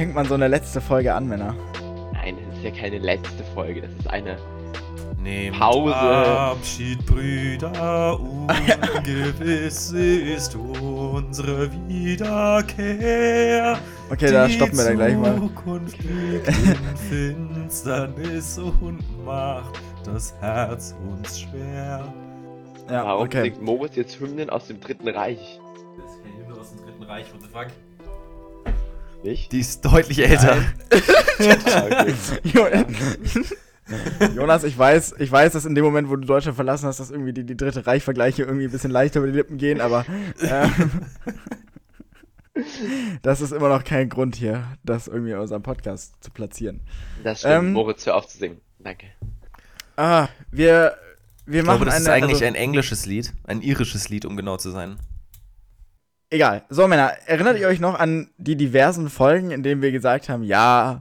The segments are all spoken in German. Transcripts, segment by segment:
fängt man so eine letzte Folge an, Männer? Nein, das ist ja keine letzte Folge, das ist eine Nehmt Pause. Abschied, Brüder, ungewiss ist unsere Wiederkehr. Okay, da stoppen wir dann gleich mal. Zukunft liegt in Finsternis und macht das Herz uns schwer. Ja, Warum okay. singt Moritz jetzt Hymnen aus dem Dritten Reich? Das ist keine Hymne aus dem Dritten Reich, what the fuck? Nicht? Die ist deutlich älter. Jonas, ich weiß, ich weiß, dass in dem Moment, wo du Deutschland verlassen hast, dass irgendwie die, die dritte Reich-Vergleiche irgendwie ein bisschen leichter über die Lippen gehen, aber ähm, das ist immer noch kein Grund hier, das irgendwie in unserem Podcast zu platzieren. Das stimmt, Ähm, Moritz, hör auf zu singen. Danke. Ah, wir, wir Ich machen glaube, das eine, ist eigentlich also, ein englisches Lied. Ein irisches Lied, um genau zu sein. Egal. So, Männer, erinnert ihr euch noch an die diversen Folgen, in denen wir gesagt haben, ja,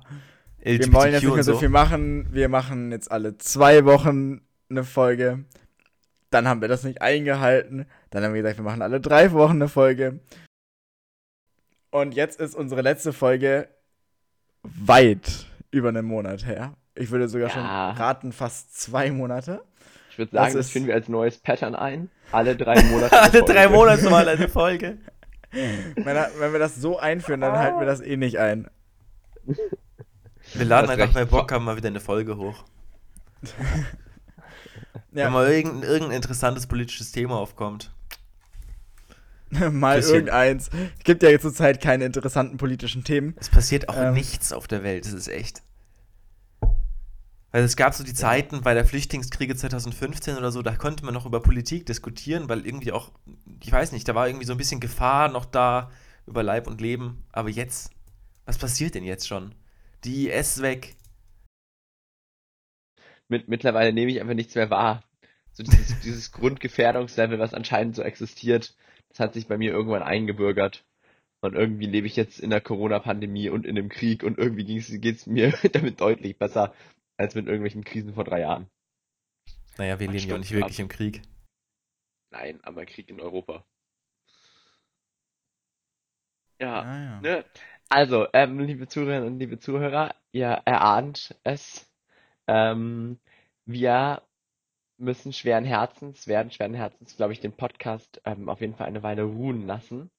wir wollen jetzt nicht mehr so viel machen, wir machen jetzt alle zwei Wochen eine Folge. Dann haben wir das nicht eingehalten. Dann haben wir gesagt, wir machen alle drei Wochen eine Folge. Und jetzt ist unsere letzte Folge weit über einen Monat her. Ich würde sogar Ja. schon raten, fast zwei Monate. Ich würde das sagen, das, ist- finden wir als neues Pattern ein. Alle drei Monate. eine Alle drei. Monate mal eine Folge. Wenn wir das so einführen, dann halten wir das eh nicht ein. Wir laden einfach, wenn wir Bock haben, mal wieder eine Folge hoch. Wenn Ja, mal irgendein, irgendein interessantes politisches Thema aufkommt. mal bisschen- irgendeins. Es gibt ja jetzt zurzeit keine interessanten politischen Themen. Es passiert auch Ähm. nichts auf der Welt, das ist echt. Weil es gab so die Zeiten bei der Flüchtlingskriege 2015 oder so, da konnte man noch über Politik diskutieren, weil irgendwie auch, ich weiß nicht, da war irgendwie so ein bisschen Gefahr noch da über Leib und Leben. Aber jetzt, was passiert denn jetzt schon? Die IS weg. Mit, mittlerweile nehme ich einfach nichts mehr wahr. So dieses, dieses Grundgefährdungslevel, was anscheinend so existiert, das hat sich bei mir irgendwann eingebürgert. Und irgendwie lebe ich jetzt in der Corona-Pandemie und in einem Krieg und irgendwie geht es mir damit deutlich besser als mit irgendwelchen Krisen vor drei Jahren. Naja, wir Ach, leben ja nicht wirklich im Krieg. Nein, aber Krieg in Europa. Ja, Ah, ja. ne? Also, ähm, liebe Zuhörerinnen und liebe Zuhörer, ihr erahnt es. Ähm, wir müssen schweren Herzens, werden schweren Herzens, glaube ich, den Podcast ähm, auf jeden Fall eine Weile ruhen lassen.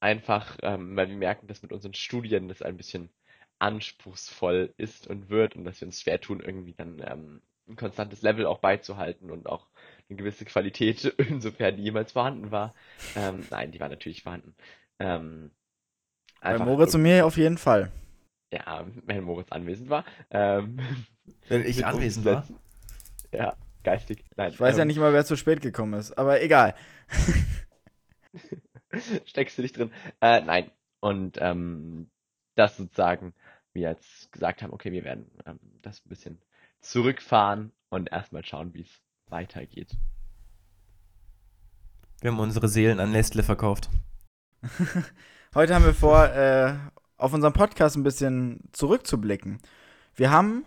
Einfach, ähm, weil wir merken, dass mit unseren Studien das ein bisschen anspruchsvoll ist und wird und dass wir uns schwer tun, irgendwie dann ähm, ein konstantes Level auch beizuhalten und auch eine gewisse Qualität, insofern die jemals vorhanden war. Ähm, nein, die war natürlich vorhanden. Ähm, Bei Moritz und mir auf jeden Fall. ja, wenn Moritz anwesend war. Ähm, Wenn ich anwesend war. Ja, geistig. Nein, Ich weiß ja ähm, nicht mal, wer zu spät gekommen ist, aber egal. steckst du dich drin. Äh, nein. Und ähm, das sozusagen, wir jetzt gesagt haben, okay, wir werden ähm, das ein bisschen zurückfahren und erstmal schauen, wie es weitergeht. Wir haben unsere Seelen an Nestle verkauft. Heute haben wir vor, äh, auf unseren Podcast ein bisschen zurückzublicken. Wir haben,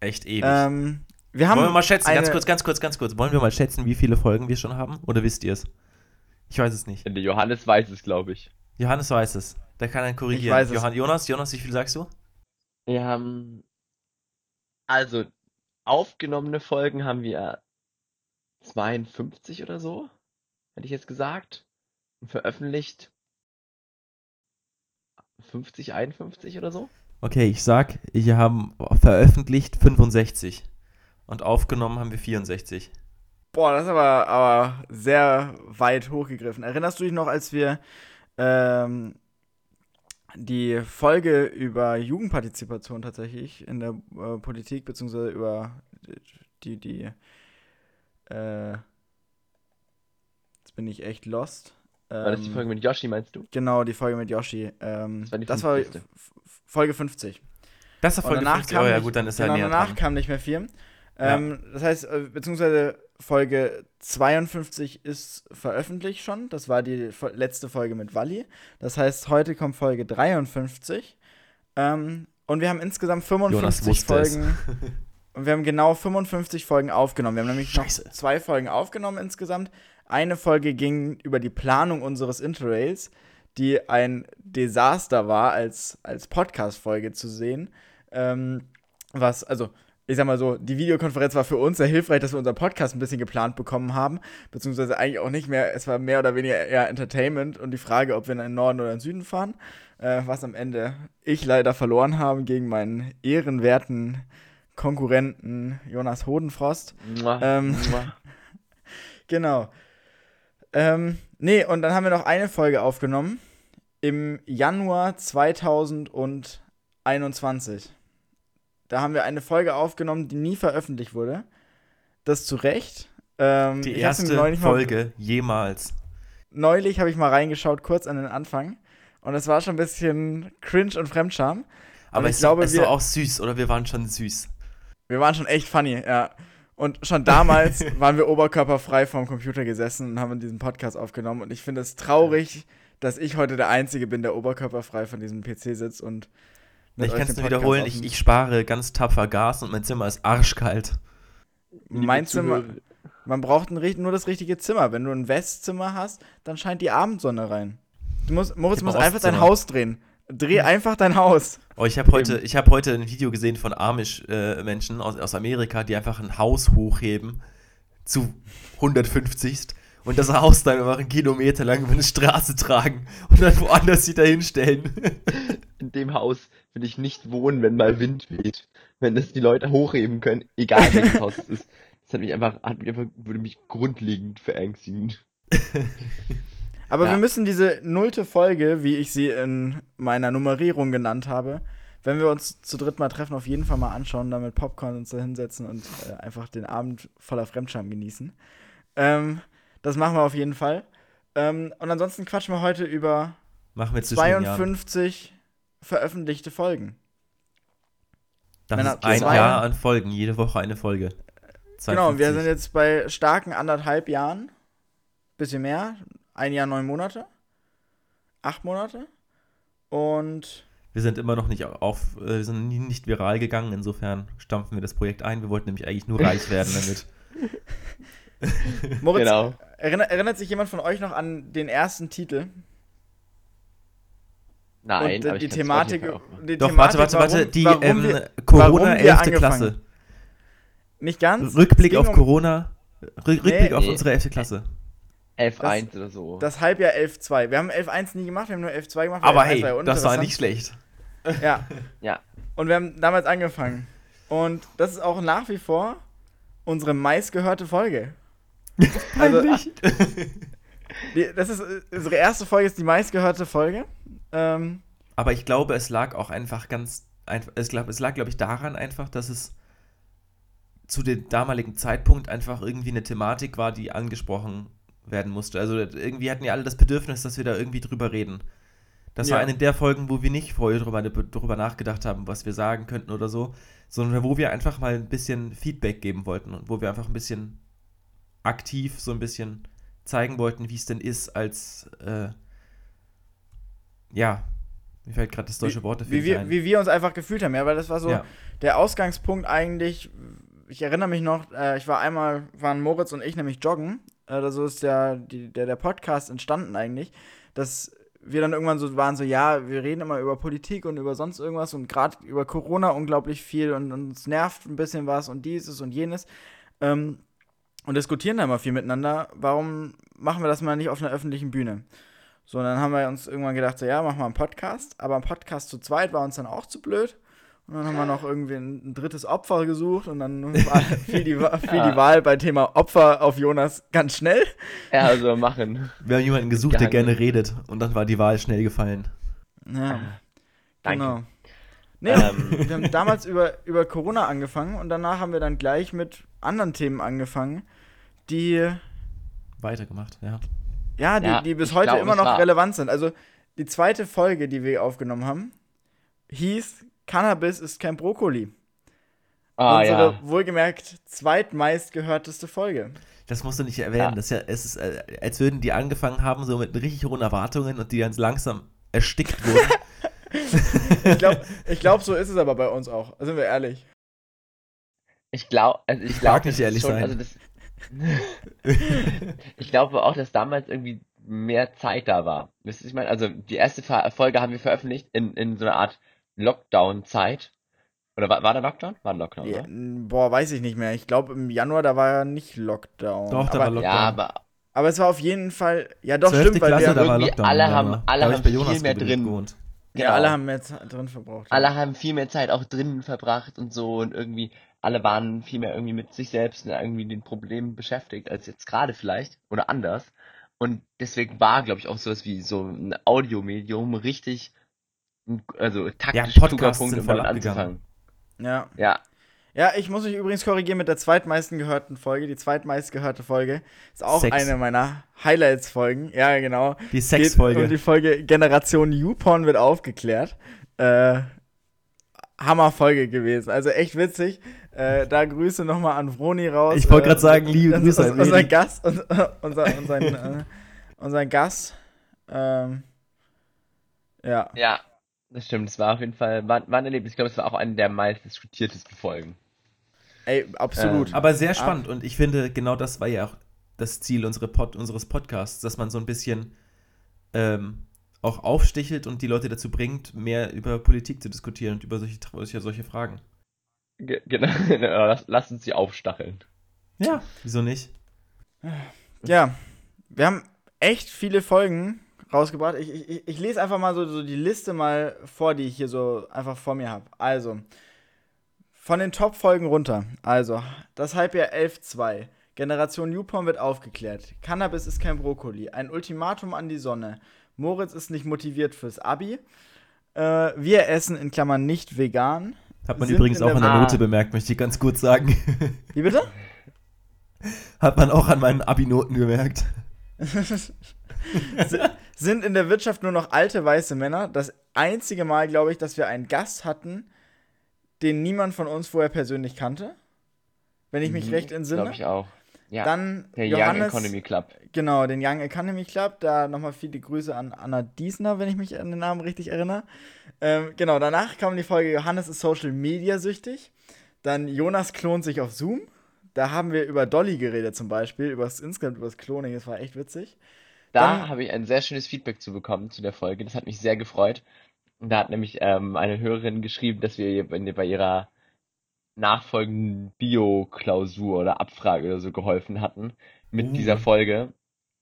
Echt ewig. ähm, wir haben Wollen wir mal schätzen, ganz kurz, ganz kurz, ganz kurz. Wollen wir mal schätzen, wie viele Folgen wir schon haben? Oder wisst ihr es? Ich weiß es nicht. Der Johannes weiß es, glaube ich. Johannes weiß es. Der kann einen korrigieren. Ich weiß es. Johann, Jonas, Jonas, wie viel sagst du? Wir haben, also, aufgenommene Folgen haben wir 52 oder so, hätte ich jetzt gesagt. Und veröffentlicht 50, 51 oder so. Okay, ich sag, wir haben veröffentlicht 65. Und aufgenommen haben wir 64. Boah, das ist aber, aber sehr weit hochgegriffen. Erinnerst du dich noch, als wir ähm, die Folge über Jugendpartizipation tatsächlich in der äh, Politik, beziehungsweise über die, die, äh, jetzt bin ich echt lost. War das die Ähm, Folge mit Yoshi, meinst du? Genau, die Folge mit Yoshi. Ähm, Das war die das war 50.. F- F- Folge 50. Das Und Folge danach 50. kam Oh ja, nicht- gut, dann ist er genau, näher danach dran. kam nicht mehr viel. Ähm, Das heißt, äh, beziehungsweise Folge 52 ist veröffentlicht schon. Das war die letzte Folge mit Wally. Das heißt, heute kommt Folge 53. Ähm, und wir haben insgesamt 55 wusste es. Folgen. Und wir haben genau 55 Folgen aufgenommen. Wir haben nämlich Scheiße. noch zwei Folgen aufgenommen insgesamt. Eine Folge ging über die Planung unseres Interrails. die ein Desaster war, als, als Podcast-Folge zu sehen. Ähm, was, also, ich sag mal so, die Videokonferenz war für uns sehr hilfreich, dass wir unseren Podcast ein bisschen geplant bekommen haben, beziehungsweise eigentlich auch nicht mehr, es war mehr oder weniger eher Entertainment und die Frage, ob wir in den Norden oder in den Süden fahren, äh, was am Ende ich leider verloren habe gegen meinen ehrenwerten Konkurrenten Jonas Hodenfrost. Mua, Ähm, mua. Genau. Ähm, nee, und dann haben wir noch eine Folge aufgenommen im Januar 2021. Da haben wir eine Folge aufgenommen, die nie veröffentlicht wurde. Das zu Recht. Ähm, Die erste Folge jemals. Neulich habe ich mal reingeschaut, kurz an den Anfang. Und es war schon ein bisschen cringe und Fremdscham. Aber ich es glaube, ist wir- doch auch süß, oder? Wir waren schon süß. Wir waren schon echt funny, ja. Und schon damals waren wir oberkörperfrei vorm Computer gesessen und haben diesen Podcast aufgenommen. Und ich finde es traurig, dass ich heute der Einzige bin, der oberkörperfrei von diesem PC sitzt und. Ich kann es nur wiederholen, ich, ich spare ganz tapfer Gas und mein Zimmer ist arschkalt. Mein Zimmer. Man braucht ein, nur das richtige Zimmer. Wenn du ein Westzimmer hast, dann scheint die Abendsonne rein. Du musst, Moritz muss einfach dein. Haus drehen. Dreh einfach dein Haus. Oh, ich habe heute, ich hab heute ein Video gesehen von Amish-Menschen aus, aus Amerika, die einfach ein Haus hochheben zu 150. Und das Haus dann einfach einen Kilometer lang über eine Straße tragen und dann woanders wieder hinstellen. In dem Haus will ich nicht wohnen, wenn mal Wind weht. Wenn das die Leute hochheben können, egal welches Haus es ist. Das hat mich einfach, hat mich einfach, würde mich grundlegend verängstigen. Aber Ja. wir müssen diese nullte Folge, wie ich sie in meiner Nummerierung genannt habe, wenn wir uns zu dritt mal treffen, auf jeden Fall mal anschauen, dann mit Popcorn uns da hinsetzen und äh, einfach den Abend voller Fremdscham genießen. Ähm, das machen wir auf jeden Fall. Ähm, und ansonsten quatschen wir heute über Machen wir zwischen den Jahren. 52 veröffentlichte Folgen. Das ist ein zwei- Jahr an Folgen, jede Woche eine Folge. Genau, wir 52. sind jetzt bei starken anderthalb Jahren. Bisschen mehr. Ein Jahr, neun Monate. Acht Monate. Und Wir sind immer noch nicht auf, äh, wir sind nie- nicht viral gegangen, insofern stampfen wir das Projekt ein. Wir wollten nämlich eigentlich nur reich werden damit. Moritz, Genau. erinnert, erinnert sich jemand von euch noch an den ersten Titel? Nein, und aber die Thematik, die Doch, Thematik, warte, warte, warte, warum- die warum ähm, wir, Corona wir 11. angefangen- Klasse. Nicht ganz. Rückblick auf um Corona. Rück, Rückblick auf Nee. unsere 11. Klasse. 11.1 oder so. Das Halbjahr 11.2. Wir haben 11.1 nie gemacht, wir haben nur 11.2 gemacht. Aber 11.1 hey, war das war nicht schlecht. Ja. Ja. Und wir haben damals angefangen. Und das ist auch nach wie vor unsere meistgehörte Folge. Also, die, das ist unsere erste Folge, ist die meistgehörte Folge. Ähm, Aber ich glaube, es lag auch einfach ganz, einfach, es, glaub, es lag, glaube ich, daran einfach, dass es zu dem damaligen Zeitpunkt einfach irgendwie eine Thematik war, die angesprochen werden musste. Also irgendwie hatten ja alle das Bedürfnis, dass wir da irgendwie drüber reden. Das war Ja. eine der Folgen, wo wir nicht vorher drüber, drüber nachgedacht haben, was wir sagen könnten oder so, sondern wo wir einfach mal ein bisschen Feedback geben wollten und wo wir einfach ein bisschen aktiv so ein bisschen zeigen wollten, wie es denn ist, als äh, ja, mir fällt gerade das deutsche Wort dafür wie, wir, ein. wie wir uns einfach gefühlt haben, ja, weil das war so Ja. der Ausgangspunkt eigentlich. Ich erinnere mich noch, äh, ich war einmal, waren Moritz und ich nämlich joggen. Äh, so ist der, die, der, der Podcast entstanden eigentlich, dass wir dann irgendwann so waren, so, ja, wir reden immer über Politik und über sonst irgendwas und gerade über Corona unglaublich viel und, und uns nervt ein bisschen was und dieses und jenes. Ähm, und diskutieren da immer viel miteinander. Warum machen wir das mal nicht auf einer öffentlichen Bühne? So, und dann haben wir uns irgendwann gedacht, so, ja, machen wir einen Podcast. Aber ein Podcast zu zweit war uns dann auch zu blöd. Und dann haben wir noch irgendwie ein, ein drittes Opfer gesucht und dann war, fiel, die, fiel die Ja. Wahl bei Thema Opfer auf Jonas ganz schnell. Ja, also machen. Wir haben jemanden gesucht, der Gehangen. gerne redet und dann war die Wahl schnell gefallen. Ja, Danke. genau. Nee, Ähm. wir haben damals über, über Corona angefangen und danach haben wir dann gleich mit anderen Themen angefangen, die, Weitergemacht, ja. Ja, die, Ja, die bis heute glaub, immer noch war- relevant sind. Also die zweite Folge, die wir aufgenommen haben, hieß Cannabis ist kein Brokkoli. Ah, Unsere ja. wohlgemerkt zweitmeistgehörteste Folge. Das musst du nicht erwähnen. Ja. Das ist ja, es ist, äh, als würden die angefangen haben, so mit richtig hohen Erwartungen und die ganz langsam erstickt wurden. Ich glaube, ich glaub, so ist es aber bei uns auch. Sind wir ehrlich. Ich glaube, also ich Ich glaube, mag nicht ehrlich sein. Also das, ich glaube auch, dass damals irgendwie mehr Zeit da war. Wisst ihr, was ich meine? Also die erste Folge haben wir veröffentlicht in, in so einer Art Lockdown-Zeit. Oder war, war der Lockdown? War ein Lockdown, Ja, boah, weiß ich nicht mehr. Ich glaube, im Januar, da war ja nicht Lockdown. Doch, da aber, war Lockdown. Ja, aber aber es war auf jeden Fall. Ja, doch, 12. stimmt, weil Klasse, wir, da war irgendwie Lockdown. alle haben- Januar. alle haben bei viel Jonas mehr drin. gewohnt. Ja, alle haben mehr Zeit drin verbraucht. alle haben viel mehr Zeit auch drinnen verbracht und so und irgendwie alle waren viel mehr irgendwie mit sich selbst und irgendwie den Problemen beschäftigt als jetzt gerade vielleicht oder anders. Und deswegen war, glaube ich, auch sowas wie so ein Audiomedium richtig, also taktisch kluger Podcasts Punkt, um damit anzufangen. Ja. Ja, Ja, ich muss mich übrigens korrigieren mit der zweitmeisten gehörten Folge. Die zweitmeist gehörte Folge ist auch Sex. eine meiner Highlights-Folgen. Ja, genau. Die Sexfolge. Um die Folge Generation YouPorn wird aufgeklärt. Äh, Hammer-Folge gewesen. Also echt witzig. Äh, da Grüße nochmal an Vroni raus. Ich wollte Äh, gerade sagen, liebe das Grüße ist an Unser. Gast, und, unser, unseren, äh, unseren Gast. Ähm, ja. ja, das stimmt. Es war auf jeden Fall, war, war ein Erlebnis. Ich glaube, es war auch eine der meist diskutiertesten Folgen. Ey, absolut. Ähm, Aber sehr spannend und ich finde, genau das war ja auch das Ziel unsere Pod unseres Podcasts, dass man so ein bisschen ähm, auch aufstichelt und die Leute dazu bringt, mehr über Politik zu diskutieren und über solche, solche, solche Fragen. Ge genau, lass, lass uns sie aufstacheln. Ja, wieso nicht? Ja, wir haben echt viele Folgen rausgebracht. Ich, ich, ich lese einfach mal so, so die Liste mal vor, die ich hier so einfach vor mir habe. Also, von den Top-Folgen runter. Also, das Halbjahr 11.2. Generation Newporn wird aufgeklärt. Cannabis ist kein Brokkoli. Ein Ultimatum an die Sonne. Moritz ist nicht motiviert fürs Abi. Äh, wir essen in Klammern nicht vegan. Hat man übrigens auch an der. Note bemerkt, möchte ich ganz kurz sagen. Wie bitte? Hat man auch an meinen Abi-Noten gemerkt. sind in der Wirtschaft nur noch alte weiße Männer. Das einzige Mal, glaube ich, dass wir einen Gast hatten, den niemand von uns vorher persönlich kannte. Wenn ich mich Mhm, recht entsinne. Glaube ich auch. Ja, Dann der Young Johannes, Economy Club. genau, den Young Economy Club. Da nochmal viele Grüße an Anna Diesner, wenn ich mich an den Namen richtig erinnere. Ähm, genau, danach kam die Folge Johannes ist Social Media süchtig. Dann Jonas klont sich auf Zoom. Da haben wir über Dolly geredet zum Beispiel, über das insgesamt über das Kloning. Das war echt witzig. Da habe ich ein sehr schönes Feedback zu bekommen zu der Folge. Das hat mich sehr gefreut. Und Da hat nämlich ähm, eine Hörerin geschrieben, dass wir ihr bei ihrer nachfolgenden Bio-Klausur oder Abfrage oder so geholfen hatten mit Uh. dieser Folge.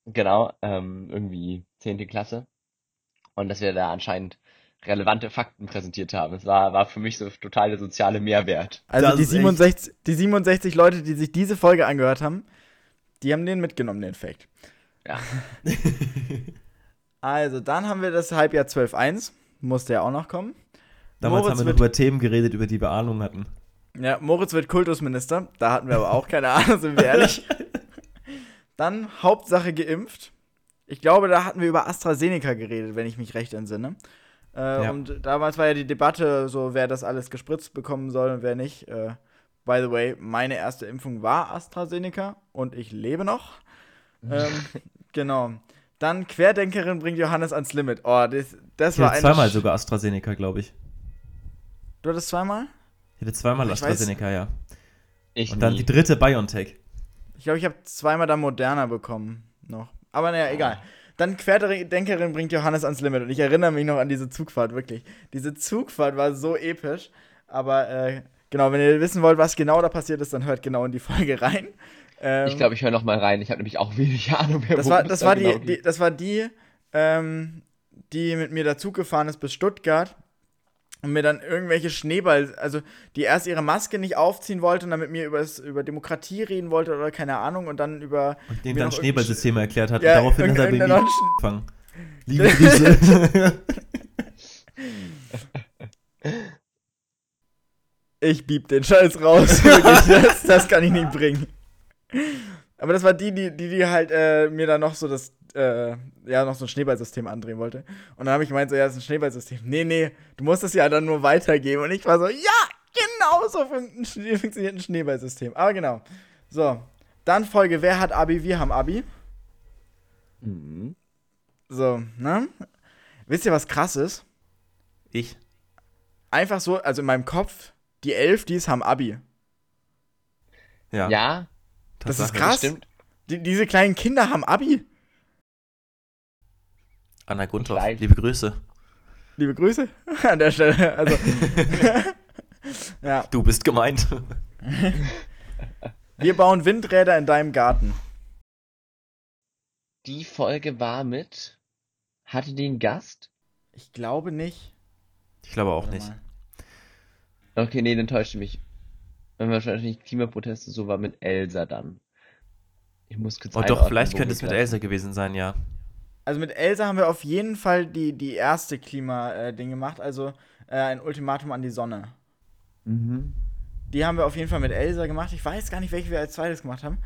Genau, ähm, irgendwie zehnte Klasse. Und dass wir da anscheinend relevante Fakten präsentiert haben. Es war, war für mich so total der soziale Mehrwert. Also die ist echt- 67, die 67 Leute, die sich diese Folge angehört haben, die haben den mitgenommen, den Fact. Ja. Also, dann haben wir das Halbjahr 12.1. Musste ja auch noch kommen. Damals Moritz haben wir noch über Themen geredet, über die wir Ahnung hatten. Ja, Moritz wird Kultusminister. Da hatten wir aber auch keine Ahnung, sind wir ehrlich. Dann Hauptsache geimpft. Ich glaube, da hatten wir über AstraZeneca geredet, wenn ich mich recht entsinne. Äh, Ja. Und damals war ja die Debatte, so wer das alles gespritzt bekommen soll und wer nicht. Äh, by the way, meine erste Impfung war AstraZeneca und ich lebe noch. ähm, genau. Dann Querdenkerin bringt Johannes ans Limit. Oh, das, das Ich war hatte zweimal Sch- sogar AstraZeneca, glaube ich. Du hattest zweimal? Ich hatte zweimal Ich weiß- AstraZeneca, ja. Ich Und dann nie. die dritte BioNTech. Ich glaube, ich habe zweimal dann Moderna bekommen noch. Aber naja, egal. Dann Querdenkerin bringt Johannes ans Limit. Und ich erinnere mich noch an diese Zugfahrt, wirklich. Diese Zugfahrt war so episch. Aber äh, genau, wenn ihr wissen wollt, was genau da passiert ist, dann hört genau in die Folge rein. Ähm, Ich glaube, ich höre noch mal rein. Ich habe nämlich auch wenig Ahnung mehr, das war, das da war genau die, die, das war die, ähm, die mit mir da Zug gefahren ist bis Stuttgart und mir dann irgendwelche Schneeball, also die erst ihre Maske nicht aufziehen wollte und dann mit mir übers, über Demokratie reden wollte oder keine Ahnung und dann über Und denen dann Schneeballsysteme erklärt hat. Ja, und daraufhin hat er irgendein- angefangen. Liebe Grüße. Ich bieb den Scheiß raus. Das, das kann ich nicht bringen. Aber das war die, die, die, die halt äh, mir dann noch so das, äh, ja, noch so ein Schneeballsystem andrehen wollte. Und dann habe ich gemeint, so, ja, das ist ein Schneeballsystem. Nee, nee, du musst es ja dann nur weitergeben. Und ich war so, ja, genau so funktioniert ein Schneeballsystem. Aber genau. So, dann Folge, wer hat Abi? Wir haben Abi. Mhm. So, ne? Wisst ihr, was krass ist? Ich. Einfach so, also in meinem Kopf, die elf, die haben Abi. Ja. Ja, Das ist Tatsache. krass. stimmt. Die, diese kleinen Kinder haben Abi. Anna Gunther, weiß. liebe Grüße. Liebe Grüße an der Stelle. Also, ja, Du bist gemeint. wir bauen Windräder in deinem Garten. Die Folge war mit. Hatte die einen Gast? Ich glaube nicht. Ich glaube auch Warte nicht. mal. Okay, nee, dann täuschte mich. Wenn wahrscheinlich Klimaproteste so war mit Elsa dann. Ich muss kurz Oh doch, vielleicht könnte es mit Elsa gewesen sein, ja. Also mit Elsa haben wir auf jeden Fall die, die erste Klima-Ding gemacht, also äh, ein Ultimatum an die Sonne. Mhm. Die haben wir auf jeden Fall mit Elsa gemacht. Ich weiß gar nicht, welche wir als zweites gemacht haben.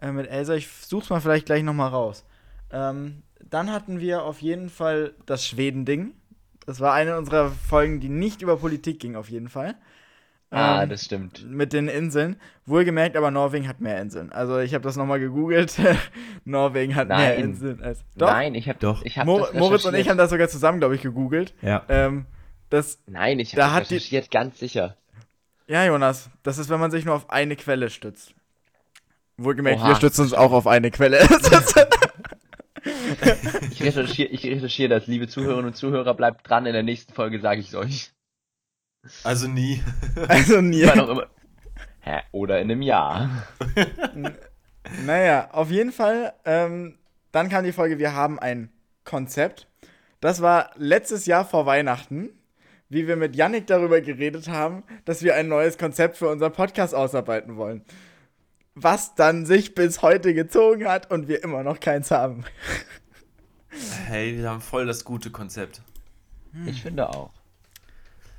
Äh, mit Elsa, ich such's mal vielleicht gleich nochmal raus. Ähm, dann hatten wir auf jeden Fall das Schweden-Ding. Das war eine unserer Folgen, die nicht über Politik ging, auf jeden Fall. Ah, Ähm, das stimmt. mit den Inseln. Wohlgemerkt, aber Norwegen hat mehr Inseln. Also ich habe das nochmal gegoogelt. Norwegen hat mehr Nein. Inseln als. Doch. Nein, ich habe Doch. ich hab Mor das Moritz und ich haben das sogar zusammen, glaube ich, gegoogelt. Ja. Ähm, das, Nein, ich Da habe hat das die- recherchiert, ganz sicher. ja, Jonas, das ist, wenn man sich nur auf eine Quelle stützt. Wohlgemerkt, Oha. wir stützen uns auch auf eine Quelle. Ich recherchiere, ich recherchiere das, liebe Zuhörerinnen und Zuhörer, bleibt dran, in der nächsten Folge sage ich es euch. Also nie. also nie. Hä? Oder in einem Jahr. Naja, auf jeden Fall. Ähm, dann kam die Folge, wir haben ein Konzept. Das war letztes Jahr vor Weihnachten, wie wir mit Yannick darüber geredet haben, dass wir ein neues Konzept für unseren Podcast ausarbeiten wollen. Was dann sich bis heute gezogen hat und wir immer noch keins haben. Hey, wir haben voll das gute Konzept. Ich finde auch.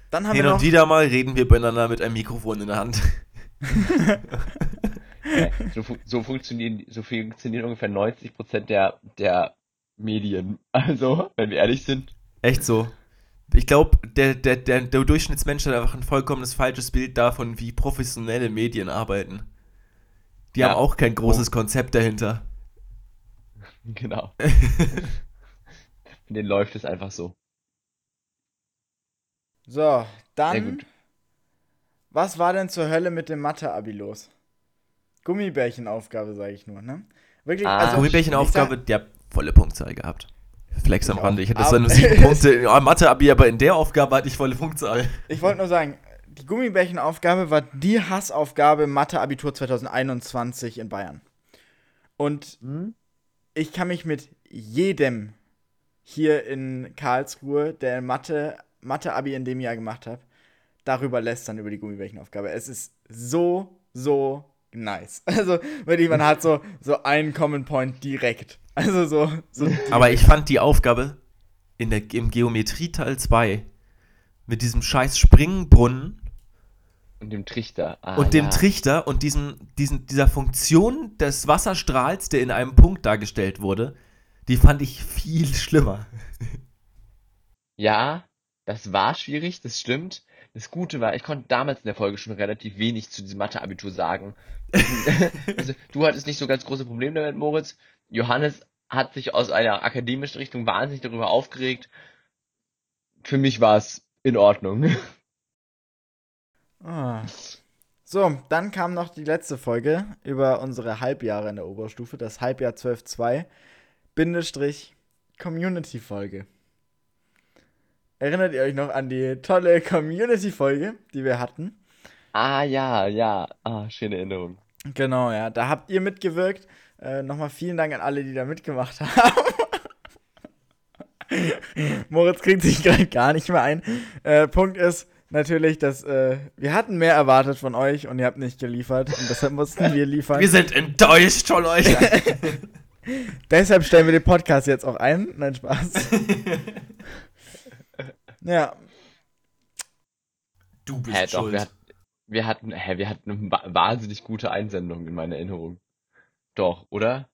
Dann haben Hin wir und noch, wieder mal reden wir beieinander mit einem Mikrofon in der Hand. So, fu so, funktionieren, so funktionieren ungefähr 90% der, der Medien. Also, wenn wir ehrlich sind. Echt so. Ich glaube, der, der, der, der Durchschnittsmensch hat einfach ein vollkommenes falsches Bild davon, wie professionelle Medien arbeiten. Die Ja. haben auch kein großes Konzept dahinter. Genau. Für den läuft es einfach so. So, dann. gut. Was war denn zur Hölle mit dem Mathe-Abi los? Gummibärchenaufgabe, sage ich nur, ne? Wirklich, Ah, also. Gummibärchenaufgabe, der hat volle Punktzahl gehabt. Flex am Rande. Ich hatte zwar nur sieben Punkte ja, Mathe-Abi, aber in der Aufgabe hatte ich volle Punktzahl. Ich wollte nur sagen, die Gummibärchenaufgabe war die Hassaufgabe Mathe-Abitur 2021 in Bayern. Und Hm? ich kann mich mit jedem hier in Karlsruhe, der Mathe, Mathe-Abi in dem Jahr gemacht hat, darüber lästern über die Gummibärchenaufgabe. Es ist so, so nice. Also, wirklich, man hat so, so einen Common Point direkt. Also so, so Aber ich fand die Aufgabe in der, im Geometrie-Teil 2 mit diesem scheiß Springbrunnen Und dem Trichter. Ah, und dem ja. Trichter und diesen, diesen, dieser Funktion des Wasserstrahls, der in einem Punkt dargestellt wurde, die fand ich viel schlimmer. Ja, das war schwierig, das stimmt. Das Gute war, ich konnte damals in der Folge schon relativ wenig zu diesem Mathe-Abitur sagen. also, du hattest nicht so ganz große Probleme damit, Moritz. Johannes hat sich aus einer akademischen Richtung wahnsinnig darüber aufgeregt. Für mich war es in Ordnung. Ah. So, dann kam noch die letzte Folge über unsere Halbjahre in der Oberstufe, das Halbjahr 12.2, Bindestrich Community-Folge. Erinnert ihr euch noch an die tolle Community-Folge, die wir hatten? Ah, ja, ja. Ah, schöne Erinnerung. Genau, ja, da habt ihr mitgewirkt. Äh, Nochmal vielen Dank an alle, die da mitgemacht haben. Moritz kriegt sich gerade gar nicht mehr ein. Äh, Punkt ist natürlich, dass äh, wir hatten mehr erwartet von euch und ihr habt nicht geliefert und deshalb mussten wir liefern. Wir sind enttäuscht von euch. Deshalb stellen wir den Podcast jetzt auch ein. Nein, Spaß. ja, Du bist Hä, doch, schuld. wir, hat, wir hatten, hä, wir hatten eine wa- wahnsinnig gute Einsendung in meiner Erinnerung. Doch, oder?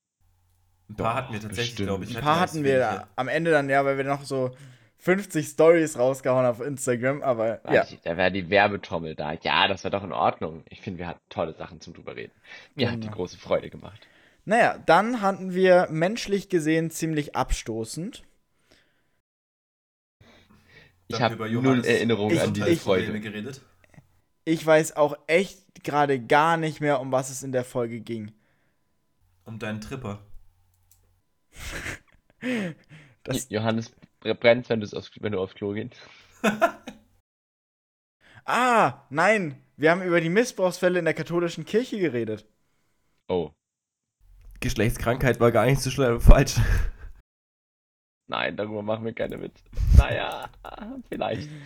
Ein paar hatten wir tatsächlich, glaube ich. ein paar hatten wir wenige. am Ende dann ja, weil wir noch so 50 Stories rausgehauen auf Instagram, aber ja. Da wäre die Werbetrommel da. Ja, das war doch in Ordnung. Ich finde, wir hatten tolle Sachen zum drüber reden. Mir hat die Genau. große Freude gemacht. Naja, dann hatten wir menschlich gesehen ziemlich abstoßend. Ich habe über null Johannes Erinnerung Ich- an diese Freude. Probleme geredet. Ich weiß auch echt gerade gar nicht mehr, um was es in der Folge ging. Um deinen Tripper. Das, Johannes brennt, wenn, aufs, wenn du aufs Klo gehst. ah, nein, wir haben über die Missbrauchsfälle in der katholischen Kirche geredet. Oh. Geschlechtskrankheit war gar nicht so schnell falsch. Nein, darüber machen wir keine Witze. Naja, vielleicht.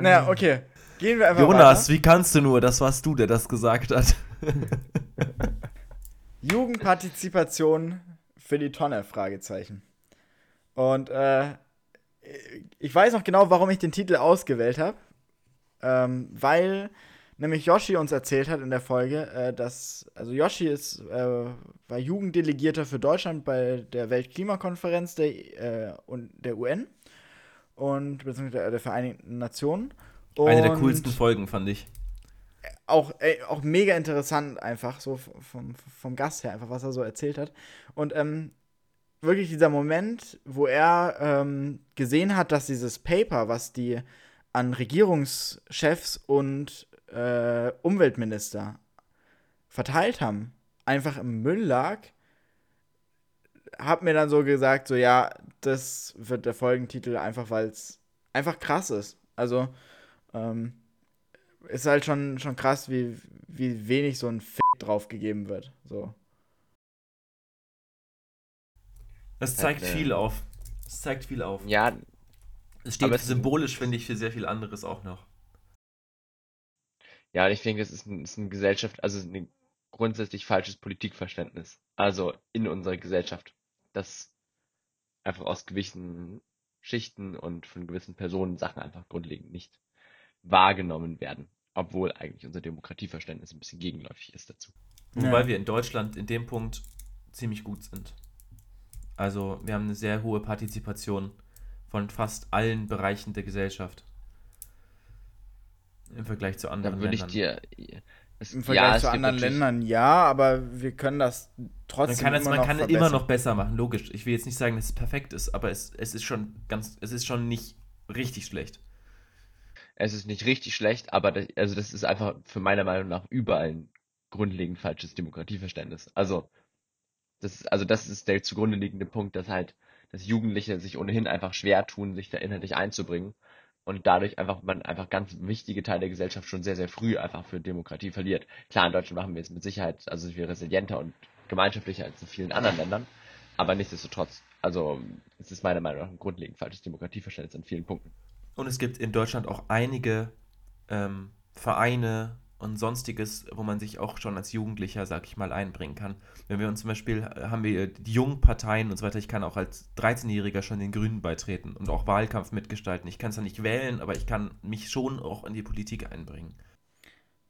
Naja, okay. Gehen wir einfach Jonas, weiter. wie kannst du nur? Das warst du, der das gesagt hat. Jugendpartizipation für die Tonne, Fragezeichen. Und äh, ich weiß noch genau, warum ich den Titel ausgewählt habe. Ähm, weil nämlich Yoshi uns erzählt hat in der Folge, äh, dass, also Yoshi ist, äh, war Jugenddelegierter für Deutschland bei der Weltklimakonferenz der, äh, und der UN und beziehungsweise der Vereinigten Nationen. Eine der Und coolsten Folgen, fand ich. auch, ey, auch mega interessant einfach, so vom, vom Gast her, einfach, was er so erzählt hat. Und ähm, wirklich dieser Moment, wo er ähm, gesehen hat, dass dieses Paper, was die an Regierungschefs und äh, Umweltminister verteilt haben, einfach im Müll lag, hat mir dann so gesagt, so ja, das wird der Folgentitel, einfach weil es einfach krass ist. Also, ähm, ist halt schon, schon krass, wie, wie wenig so ein Fick drauf gegeben wird. So. Das zeigt äh, viel auf. Es zeigt viel auf. Ja, Es steht symbolisch, finde ich, für sehr viel anderes auch noch. Ja, und ich denke, das ist, ein, ist eine Gesellschaft, also ein grundsätzlich falsches Politikverständnis. Also in unserer Gesellschaft. Das einfach aus gewissen Schichten und von gewissen Personen Sachen einfach grundlegend nicht wahrgenommen werden. Obwohl eigentlich unser Demokratieverständnis ein bisschen gegenläufig ist dazu. Wobei Ja. wir in Deutschland in dem Punkt ziemlich gut sind. Also wir haben eine sehr hohe Partizipation von fast allen Bereichen der Gesellschaft. Im Vergleich zu anderen Da würde ich Ländern. dir. Es, Im ja, Vergleich es zu anderen Ländern ja, aber wir können das trotzdem Man kann es immer man noch kann immer verbessern. noch besser machen, logisch. Ich will jetzt nicht sagen, dass es perfekt ist, aber es, es ist schon ganz, es ist schon nicht richtig schlecht. Es ist nicht richtig schlecht, aber das, also das ist einfach für meiner Meinung nach überall ein grundlegend falsches Demokratieverständnis. Also das ist, also das ist der zugrunde liegende Punkt, dass halt, dass Jugendliche sich ohnehin einfach schwer tun, sich da inhaltlich einzubringen und dadurch einfach man einfach ganz wichtige Teile der Gesellschaft schon sehr, sehr früh einfach für Demokratie verliert. Klar, in Deutschland machen wir es mit Sicherheit, also sind wir resilienter und gemeinschaftlicher als in vielen anderen Ländern, aber nichtsdestotrotz, also es ist meiner Meinung nach ein grundlegend falsches Demokratieverständnis an vielen Punkten. Und es gibt in Deutschland auch einige ähm, Vereine und sonstiges, wo man sich auch schon als Jugendlicher, sag ich mal, einbringen kann. Wenn wir uns zum Beispiel, äh, haben wir die jungen Parteien und so weiter, ich kann auch als 13-Jähriger schon den Grünen beitreten und auch Wahlkampf mitgestalten. Ich kann zwar nicht wählen, aber ich kann mich schon auch in die Politik einbringen.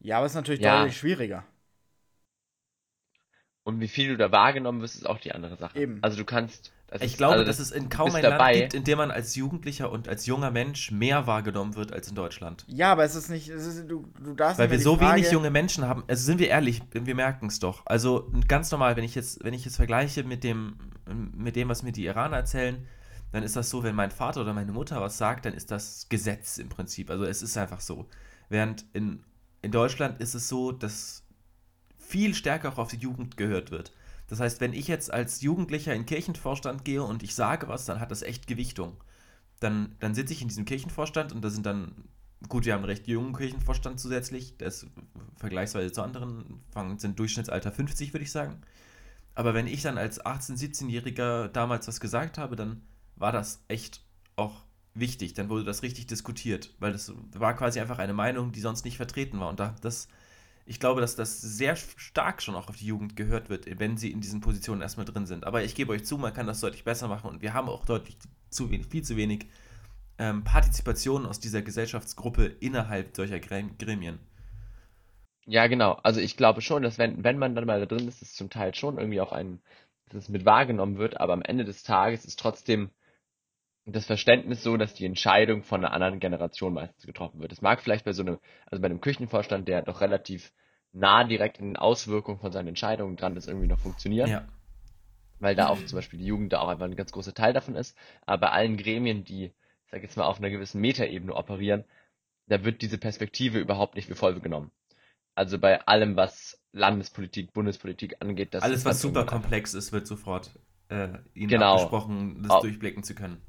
Ja, aber es ist natürlich Ja. deutlich schwieriger. Und wie viel du da wahrgenommen wirst, ist auch die andere Sache. Eben. Also du kannst. Das Ich ist- glaube, also dass das- es in kaum ein Land dabei. gibt, in dem man als Jugendlicher und als junger Mensch mehr wahrgenommen wird als in Deutschland. Ja, aber es ist nicht, es ist, du, du darfst Weil wir so Frage, wenig junge Menschen haben. Also sind wir ehrlich, wir merken es doch. Also ganz normal, wenn ich jetzt, wenn ich jetzt vergleiche mit dem, mit dem, was mir die Iraner erzählen, dann ist das so, wenn mein Vater oder meine Mutter was sagt, dann ist das Gesetz im Prinzip. Also es ist einfach so. Während in, in Deutschland ist es so, dass viel stärker auch auf die Jugend gehört wird. Das heißt, wenn ich jetzt als Jugendlicher in Kirchenvorstand gehe und ich sage was, dann hat das echt Gewichtung. Dann, dann sitze ich in diesem Kirchenvorstand und da sind dann, gut, wir haben einen recht jungen Kirchenvorstand zusätzlich, der ist vergleichsweise zu anderen, sind Durchschnittsalter 50, würde ich sagen. Aber wenn ich dann als 18-, 17-Jähriger damals was gesagt habe, dann war das echt auch wichtig. Dann wurde das richtig diskutiert, weil das war quasi einfach eine Meinung, die sonst nicht vertreten war. Und da, das, ich glaube, dass das sehr stark schon auch auf die Jugend gehört wird, wenn sie in diesen Positionen erstmal drin sind. Aber ich gebe euch zu, man kann das deutlich besser machen und wir haben auch deutlich zu wenig, viel zu wenig ähm, Partizipation aus dieser Gesellschaftsgruppe innerhalb solcher Grem- Gremien. Ja, genau. Also ich glaube schon, dass wenn, wenn man dann mal da drin ist, es zum Teil schon irgendwie auf einen, dass es mit wahrgenommen wird, aber am Ende des Tages ist trotzdem das Verständnis so, dass die Entscheidung von einer anderen Generation meistens getroffen wird. Es mag vielleicht bei so einem, also bei einem Küchenvorstand, der doch relativ nah direkt in den Auswirkungen von seinen Entscheidungen dran ist, irgendwie noch funktionieren. Ja. weil da auch zum Beispiel die Jugend da auch einfach ein ganz großer Teil davon ist. Aber bei allen Gremien, die, ich sag jetzt mal, auf einer gewissen Metaebene operieren, da wird diese Perspektive überhaupt nicht für voll genommen. Also bei allem, was Landespolitik, Bundespolitik angeht, das Alles, was dann super komplex ist, wird sofort äh, ihnen Genau. abgesprochen, das durchblicken zu können.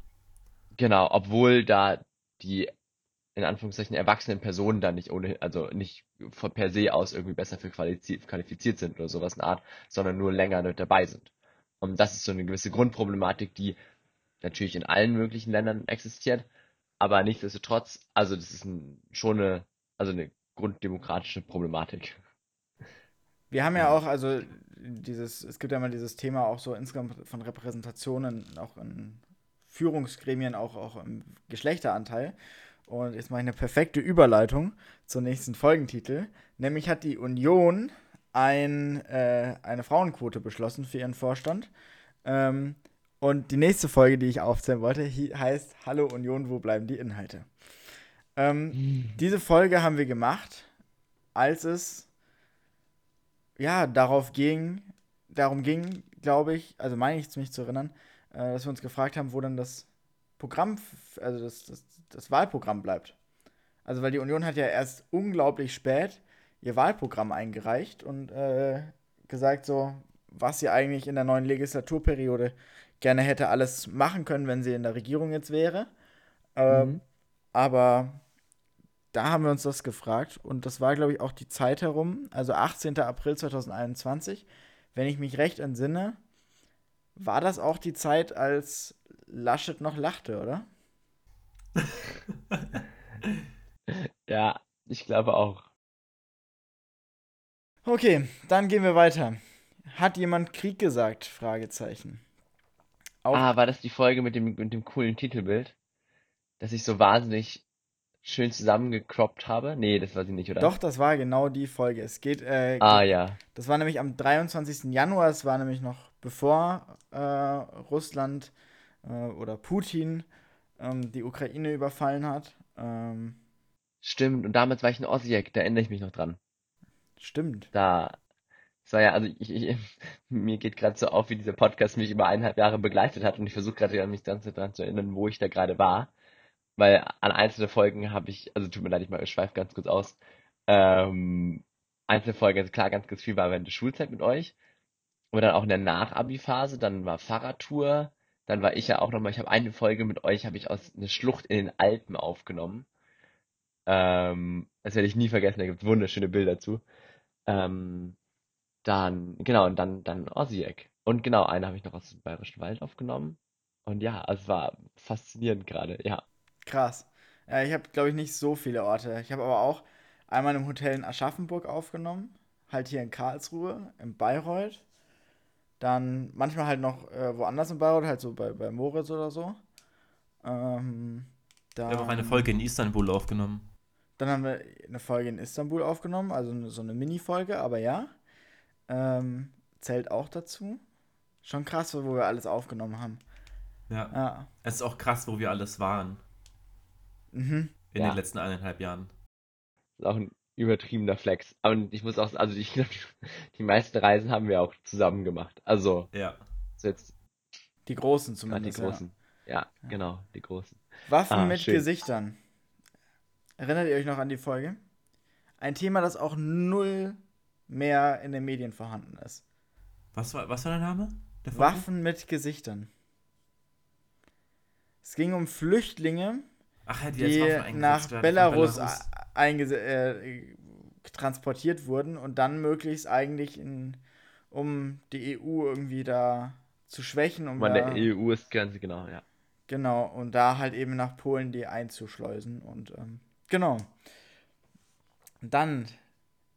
Genau, obwohl da die in Anführungszeichen erwachsenen Personen da nicht ohne, also nicht von per se aus irgendwie besser für qualifiziert, sind oder sowas in Art, sondern nur länger mit dabei sind. Und das ist so eine gewisse Grundproblematik, die natürlich in allen möglichen Ländern existiert, aber nichtsdestotrotz, also das ist ein, schon eine, also eine grunddemokratische Problematik. Wir haben ja auch, also dieses, es gibt ja mal dieses Thema auch so insgesamt von Repräsentationen, auch in Führungsgremien, auch, auch im Geschlechteranteil. Und jetzt mache ich eine perfekte Überleitung zum nächsten Folgentitel. Nämlich hat die Union ein, äh, eine Frauenquote beschlossen für ihren Vorstand. Ähm, und die nächste Folge, die ich aufzählen wollte, heißt Hallo Union, wo bleiben die Inhalte? Ähm, diese Folge haben wir gemacht, als es ja darauf ging, darum ging, glaube ich, also meine ich mich zu erinnern, äh, dass wir uns gefragt haben, wo dann das Programm, also das, das, das Wahlprogramm bleibt. Also weil die Union hat ja erst unglaublich spät ihr Wahlprogramm eingereicht und äh, gesagt so, was sie eigentlich in der neuen Legislaturperiode gerne hätte alles machen können, wenn sie in der Regierung jetzt wäre. Ähm, Mhm. aber da haben wir uns das gefragt und das war, glaube ich, auch die Zeit herum, also 18. April 2021. Wenn ich mich recht entsinne, war das auch die Zeit, als Laschet noch lachte, oder? Ja, ich glaube auch. Okay, dann gehen wir weiter. Hat jemand Krieg gesagt? Fragezeichen. Auch Ah, war das die Folge mit dem, mit dem coolen Titelbild? Das ich so wahnsinnig schön zusammengecroppt habe? Nee, das war sie nicht, oder? Doch, das war genau die Folge. Es geht, äh, Ah, ja. das war nämlich am 23. Januar, es war nämlich noch bevor äh, Russland äh, oder Putin ähm, die Ukraine überfallen hat. Ähm, Stimmt, und damals war ich in Osijek, da erinnere ich mich noch dran. stimmt. Da, es war ja, also ich, ich, mir geht gerade so auf, wie dieser Podcast mich über eineinhalb Jahre begleitet hat und ich versuche gerade mich ganz daran zu erinnern, wo ich da gerade war. Weil an einzelne Folgen habe ich, also tut mir leid, ich mal, ich schweife ganz kurz aus. Ähm, einzelne Folgen, also klar, ganz, ganz viel war während der Schulzeit mit euch. Aber dann auch in der Nach-Abi-Phase, dann war Fahrradtour, dann war ich ja auch nochmal, ich habe eine Folge mit euch, habe ich aus einer Schlucht in den Alpen aufgenommen. Ähm, das werde ich nie vergessen, da gibt es wunderschöne Bilder zu. Ähm, dann, genau, und dann, dann Osijek. Und genau, eine habe ich noch aus dem Bayerischen Wald aufgenommen. Und ja, es war faszinierend gerade, ja. Krass. Ja, ich habe, glaube ich, nicht so viele Orte. Ich habe aber auch einmal im Hotel in Aschaffenburg aufgenommen, halt hier in Karlsruhe, in Bayreuth. Dann manchmal halt noch äh, woanders in Bayreuth, halt so bei, bei Moritz oder so. Ähm, Wir haben auch eine dann, Folge in Istanbul aufgenommen. dann haben wir eine Folge in Istanbul aufgenommen, also so eine Mini-Folge, aber ja. Ähm, zählt auch dazu. Schon krass, wo wir alles aufgenommen haben. Ja. Ja. Es ist auch krass, wo wir alles waren Mhm. in Ja. den letzten eineinhalb Jahren. Ist auch ein übertriebener Flex. Aber ich muss auch, also ich glaube, die, die meisten Reisen haben wir auch zusammen gemacht. Also, Ja. so jetzt Die Großen gerade die zumindest. ja. Großen. Ja, genau, die Großen. Waffen Ah, mit schön. Gesichtern. Erinnert ihr euch noch an die Folge? Ein Thema, das auch null mehr in den Medien vorhanden ist. Was war, was war der Name? Der? Waffen mit Gesichtern. Es ging um Flüchtlinge, Ach, die eingesetzt nach Belarus, Belarus. Äh, transportiert wurden und dann möglichst eigentlich in, um die EU irgendwie da zu schwächen, um da, der EU ist ganz genau, ja. Genau, und da halt eben nach Polen die einzuschleusen. Und ähm, genau. Dann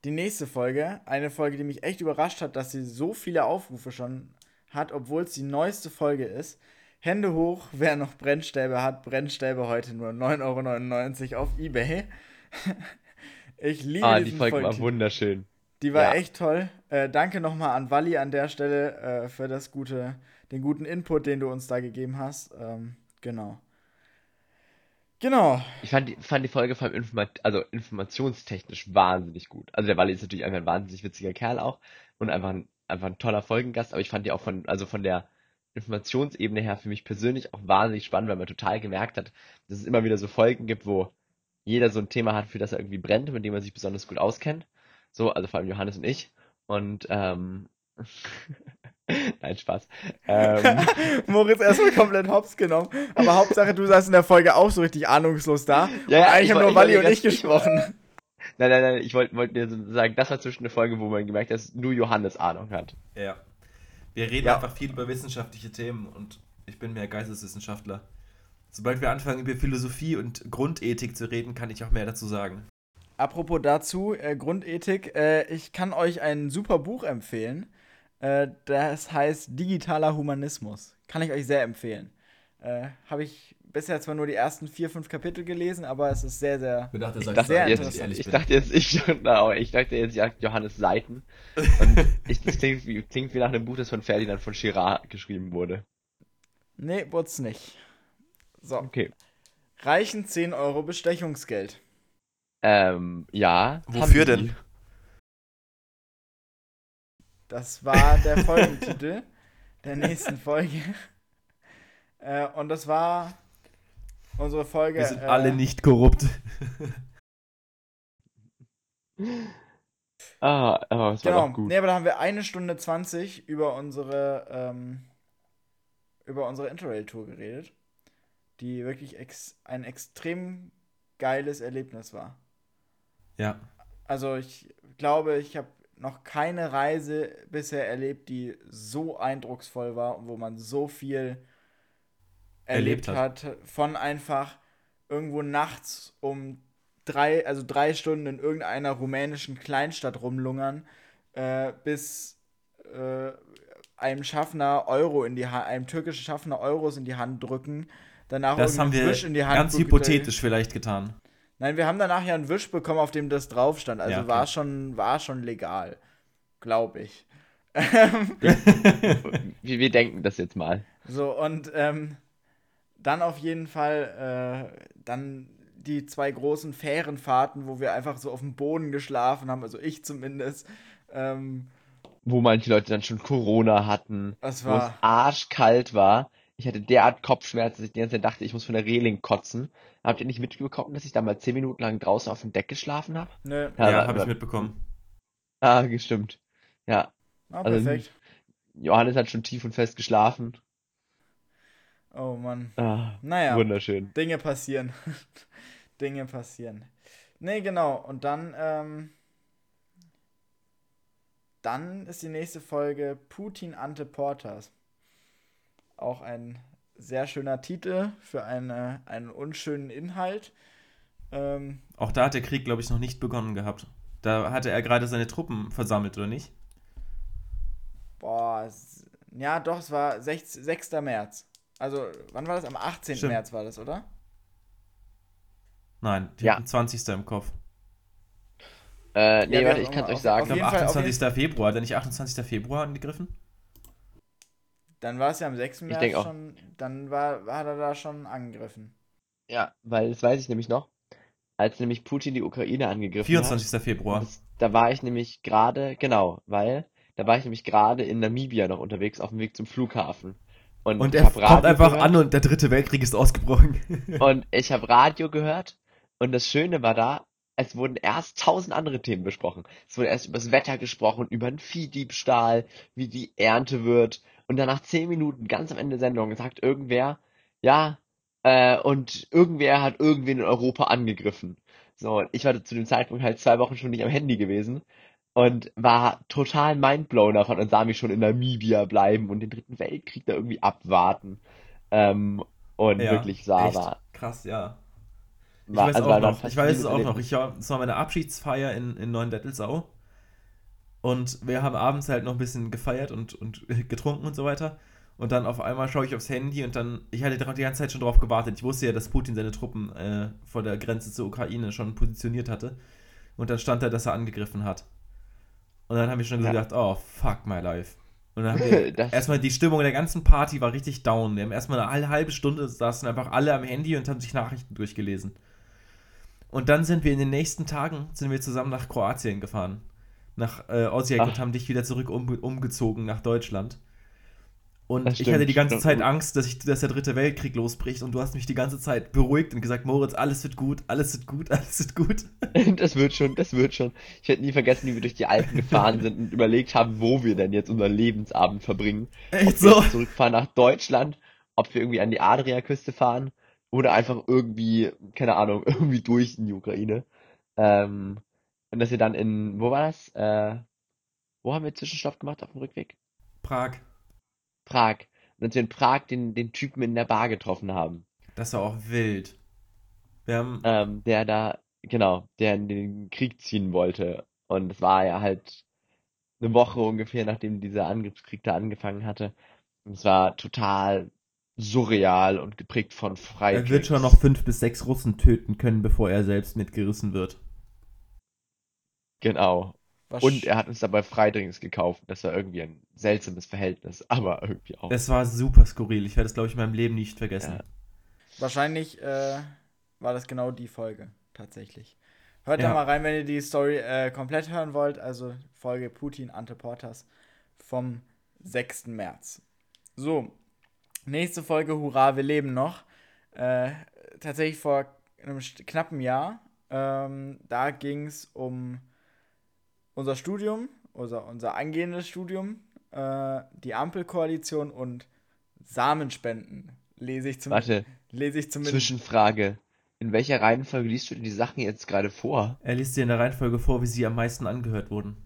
die nächste Folge. Eine Folge, die mich echt überrascht hat, dass sie so viele Aufrufe schon hat, obwohl es die neueste Folge ist. Hände hoch, wer noch Brennstäbe hat. Brennstäbe heute nur 9,99 Euro auf Ebay. ich liebe Ah, die Folge war wunderschön. Die war Ja. echt toll. Äh, danke nochmal an Wally an der Stelle äh, für das gute, den guten Input, den du uns da gegeben hast. Ähm, genau. Genau. Ich fand die, fand die Folge vor allem informat also informationstechnisch wahnsinnig gut. Also der Wally ist natürlich einfach ein wahnsinnig witziger Kerl auch und einfach ein, einfach ein toller Folgengast, aber ich fand die auch von, also von der Informationsebene her für mich persönlich auch wahnsinnig spannend, weil man total gemerkt hat, dass es immer wieder so Folgen gibt, wo jeder so ein Thema hat, für das er irgendwie brennt, mit dem er sich besonders gut auskennt. So, also vor allem Johannes und ich. Und ähm, Nein, Spaß. Ähm, Moritz erstmal komplett hops genommen. Aber Hauptsache, du saßt in der Folge auch so richtig ahnungslos da. Ja, ja, und eigentlich ich haben nur Wally und ich gesprochen. nein, nein, nein, ich wollte wollt dir so sagen, das war zwischen eine Folge, wo man gemerkt hat, dass nur Johannes Ahnung hat. Ja. Wir reden Ja. einfach viel über wissenschaftliche Themen und ich bin mehr Geisteswissenschaftler. Sobald wir anfangen, über Philosophie und Grundethik zu reden, kann ich auch mehr dazu sagen. Apropos dazu, äh, Grundethik, äh, ich kann euch ein super Buch empfehlen. Äh, das heißt Digitaler Humanismus. Kann ich euch sehr empfehlen. Äh, Habe ich bisher zwar nur die ersten vier, fünf Kapitel gelesen, aber es ist sehr, sehr. Ich dachte, Ich sehr jetzt, interessant. ich dachte jetzt, ich, ich dachte jetzt, ja, Johannes Seiten. Und ich, das klingt wie, klingt wie nach einem Buch, das von Ferdinand von Chirac geschrieben wurde. Nee, wurd's nicht. So. Okay. Reichen 10 Euro Bestechungsgeld. Ähm, ja. Wofür denn? Das war der Folgentitel der nächsten Folge. Äh, und das war unsere Folge. Wir sind äh, alle nicht korrupt. Ah, aber es war Genau, doch gut. nee, aber da haben wir eine Stunde 20 über unsere, ähm, über unsere Interrail-Tour geredet, die wirklich ex ein extrem geiles Erlebnis war. Ja. Also ich glaube, ich habe noch keine Reise bisher erlebt, die so eindrucksvoll war und wo man so viel erlebt, Erlebt hat. Von einfach irgendwo nachts um drei, also drei Stunden in irgendeiner rumänischen Kleinstadt rumlungern, äh, bis äh, einem Schaffner Euro in die Hand, einem türkischen Schaffner Euros in die Hand drücken, danach Das haben wir Wisch in die Hand ganz hypothetisch vielleicht getan. Nein, wir haben danach ja einen Wisch bekommen, auf dem das drauf stand. Also Ja, okay. war schon, war schon legal. Glaube ich. Wir, wir denken das jetzt mal. so, und ähm, dann auf jeden Fall äh, dann die zwei großen Fährenfahrten, wo wir einfach so auf dem Boden geschlafen haben, also ich zumindest. Ähm, Wo manche Leute dann schon Corona hatten, das wo es war. arschkalt war. Ich hatte derart Kopfschmerzen, dass ich die ganze Zeit dachte, ich muss von der Reling kotzen. Habt ihr nicht mitbekommen, dass ich da mal zehn Minuten lang draußen auf dem Deck geschlafen habe? Nö. Ja, Ja, habe ich mitbekommen. Ah, gestimmt. Ja, Ah, also- perfekt. Johannes hat schon tief und fest geschlafen. Oh Mann. Ah, Naja. wunderschön. Dinge passieren. Dinge passieren. Nee, genau. Und dann, ähm, dann ist die nächste Folge Putin ante Portas. Auch ein sehr schöner Titel für eine, einen unschönen Inhalt. Ähm, Auch da hat der Krieg, glaube ich, noch nicht begonnen gehabt. Da hatte er gerade seine Truppen versammelt, oder nicht? boah, ja, doch, es war 6, 6. März. Also, wann war das? Am 18. Stimmt. März war das, oder? Nein, die Ja. hatten 20. im Kopf. Äh, nee, Ja, warte, ich kann es euch sagen. Ich glaube, jeden Fall- auf 28. Februar. Hat er nicht 28. Februar angegriffen? Dann war es ja am 6. März schon. Dann war, hat er da schon angegriffen. Ja, weil das weiß ich nämlich noch. Als nämlich Putin die Ukraine angegriffen 24. hat. Februar. Das, da war ich nämlich gerade, genau, weil da war ich nämlich gerade in Namibia noch unterwegs auf dem Weg zum Flughafen. Und, Und er hab kommt Radio einfach gehört, an und der dritte Weltkrieg ist ausgebrochen. Und ich habe Radio gehört und das Schöne war da, es wurden erst tausend andere Themen besprochen. Es wurde erst über das Wetter gesprochen, über den Viehdiebstahl, wie die Ernte wird. Und dann nach zehn Minuten, ganz am Ende der Sendung, sagt irgendwer, ja, äh, und irgendwer hat irgendwen in Europa angegriffen. So, und ich war zu dem Zeitpunkt halt zwei Wochen schon nicht am Handy gewesen und war total mindblown davon und sah mich schon in Namibia bleiben und den dritten Weltkrieg da irgendwie abwarten. Ähm, und Ja, wirklich sah, echt war, krass, ja. Ich war, weiß also auch noch, ich weiß es auch noch. Ich war, es war meine Abschiedsfeier in, in Neuendettelsau. Und wir haben abends halt noch ein bisschen gefeiert und, und getrunken und so weiter. Und dann auf einmal schaue ich aufs Handy und dann, ich hatte die ganze Zeit schon drauf gewartet. Ich wusste ja, dass Putin seine Truppen äh, vor der Grenze zur Ukraine schon positioniert hatte. Und dann stand da, dass er angegriffen hat. Und dann habe ich schon Ja. gedacht, oh, fuck my life. Und dann haben wir erstmal die Stimmung der ganzen Party war richtig down. Wir haben erstmal eine halbe- halbe Stunde saßen einfach alle am Handy und haben sich Nachrichten durchgelesen. Und dann sind wir in den nächsten Tagen sind wir zusammen nach Kroatien gefahren. Nach äh, Osijek Ach. und haben dich wieder zurück um, umgezogen nach Deutschland. Und Das ich hatte die stimmt. ganze Zeit Angst, dass, ich, dass der dritte Weltkrieg losbricht. Und du hast mich die ganze Zeit beruhigt und gesagt, Moritz, alles wird gut, alles wird gut, alles wird gut. Das wird schon, das wird schon. Ich werde nie vergessen, wie wir durch die Alpen gefahren sind und überlegt haben, wo wir denn jetzt unseren Lebensabend verbringen. Echt ob wir so? jetzt zurückfahren nach Deutschland, ob wir irgendwie an die Adriaküste fahren oder einfach irgendwie, keine Ahnung, irgendwie durch in die Ukraine. Ähm, und dass wir dann in, wo war das? Äh, wo haben wir Zwischenstopp gemacht auf dem Rückweg? Prag. Prag. Und dass wir in Prag den, den Typen in der Bar getroffen haben. Das war auch wild. Wir haben, Ähm, der da, genau, der in den Krieg ziehen wollte. Und es war ja halt eine Woche ungefähr, nachdem dieser Angriffskrieg da angefangen hatte. Und es war total surreal und geprägt von er Freidrinks. wird schon noch fünf bis sechs Russen töten können, bevor er selbst mitgerissen wird. Genau. Was Und er hat uns dabei Freidrinks gekauft. Das war irgendwie ein seltsames Verhältnis, aber irgendwie auch. Es war super skurril. Ich werde es, glaube ich, in meinem Leben nicht vergessen. Ja. Wahrscheinlich äh, war das genau die Folge, tatsächlich. Hört Ja. da mal rein, wenn ihr die Story äh, komplett hören wollt. Also Folge Putin Ante Portas vom 6. März. So, nächste Folge Hurra, wir leben noch. Äh, tatsächlich vor einem knappen Jahr. Ähm, da ging es um unser Studium, unser, unser angehendes Studium, äh, die Ampelkoalition und Samenspenden. Lese ich, zum, Warte, lese ich zumindest. Zwischenfrage. In welcher Reihenfolge liest du dir die Sachen jetzt gerade vor? Er liest dir in der Reihenfolge vor, wie sie am meisten angehört wurden.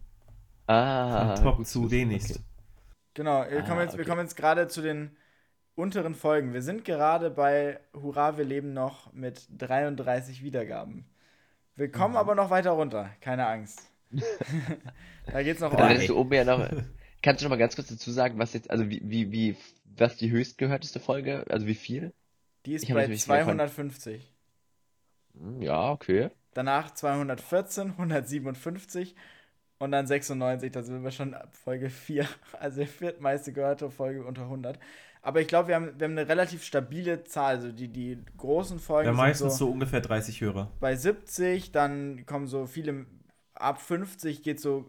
Ah, Von top zu wenigst. okay. Genau, wir, Ah, kommen jetzt, wir okay. kommen jetzt gerade zu den unteren Folgen. Wir sind gerade bei Hurra, wir leben noch mit 33 Wiedergaben. Wir kommen Mhm. aber noch weiter runter, keine Angst. da geht's noch ey. du oben ja noch. Kannst du noch mal ganz kurz dazu sagen, was jetzt, also wie, wie, wie, was die höchstgehörteste Folge, also wie viel? Die ist Ich bei natürlich wieder von- 250. Hm, Ja, okay. Danach 214, 157 und dann 96. Da sind wir schon ab Folge 4. Also die viertmeiste gehörte Folge unter 100. Aber ich glaube, wir haben, wir haben eine relativ stabile Zahl. Also die, die großen Folgen Ja, sind meistens so ungefähr 30 Hörer. bei 70, dann kommen so viele, ab 50 geht so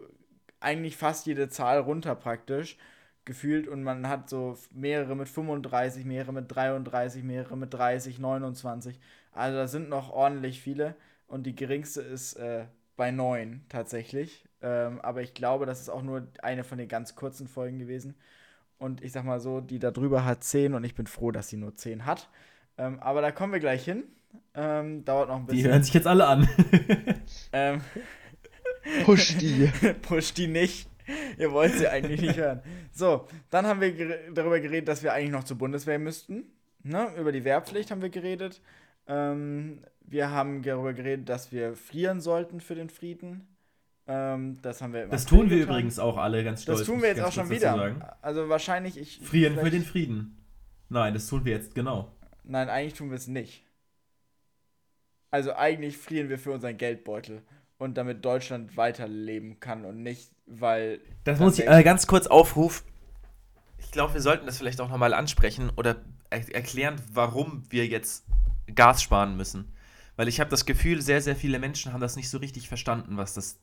eigentlich fast jede Zahl runter praktisch, gefühlt. Und man hat so mehrere mit 35, mehrere mit 33, mehrere mit 30, 29. Also da sind noch ordentlich viele. Und die geringste ist äh, bei 9 tatsächlich. Ähm, aber ich glaube, das ist auch nur eine von den ganz kurzen Folgen gewesen. Und ich sag mal so, die da drüber hat 10 und ich bin froh, dass sie nur 10 hat. Ähm, aber da kommen wir gleich hin. Ähm, dauert noch ein Die bisschen. hören sich jetzt alle an. Ähm, Push die. push die nicht. Ihr wollt sie eigentlich nicht hören. So, dann haben wir gere darüber geredet, dass wir eigentlich noch zur Bundeswehr müssten. Ne? Über die Wehrpflicht haben wir geredet. Ähm, wir haben darüber geredet, dass wir frieren sollten für den Frieden. Ähm, das haben wir im Das tun wir getan. übrigens auch alle ganz stolz. Das tun wir jetzt auch schon wieder. Also wahrscheinlich ich. Frieren für den Frieden. Nein, das tun wir jetzt genau. Nein, eigentlich tun wir es nicht. Also eigentlich frieren wir für unseren Geldbeutel und damit Deutschland weiterleben kann und nicht, weil. Das muss ich äh, ganz kurz aufrufen. Ich glaube, wir sollten das vielleicht auch nochmal ansprechen oder er erklären, warum wir jetzt Gas sparen müssen. Weil ich habe das Gefühl, sehr, sehr viele Menschen haben das nicht so richtig verstanden, was das,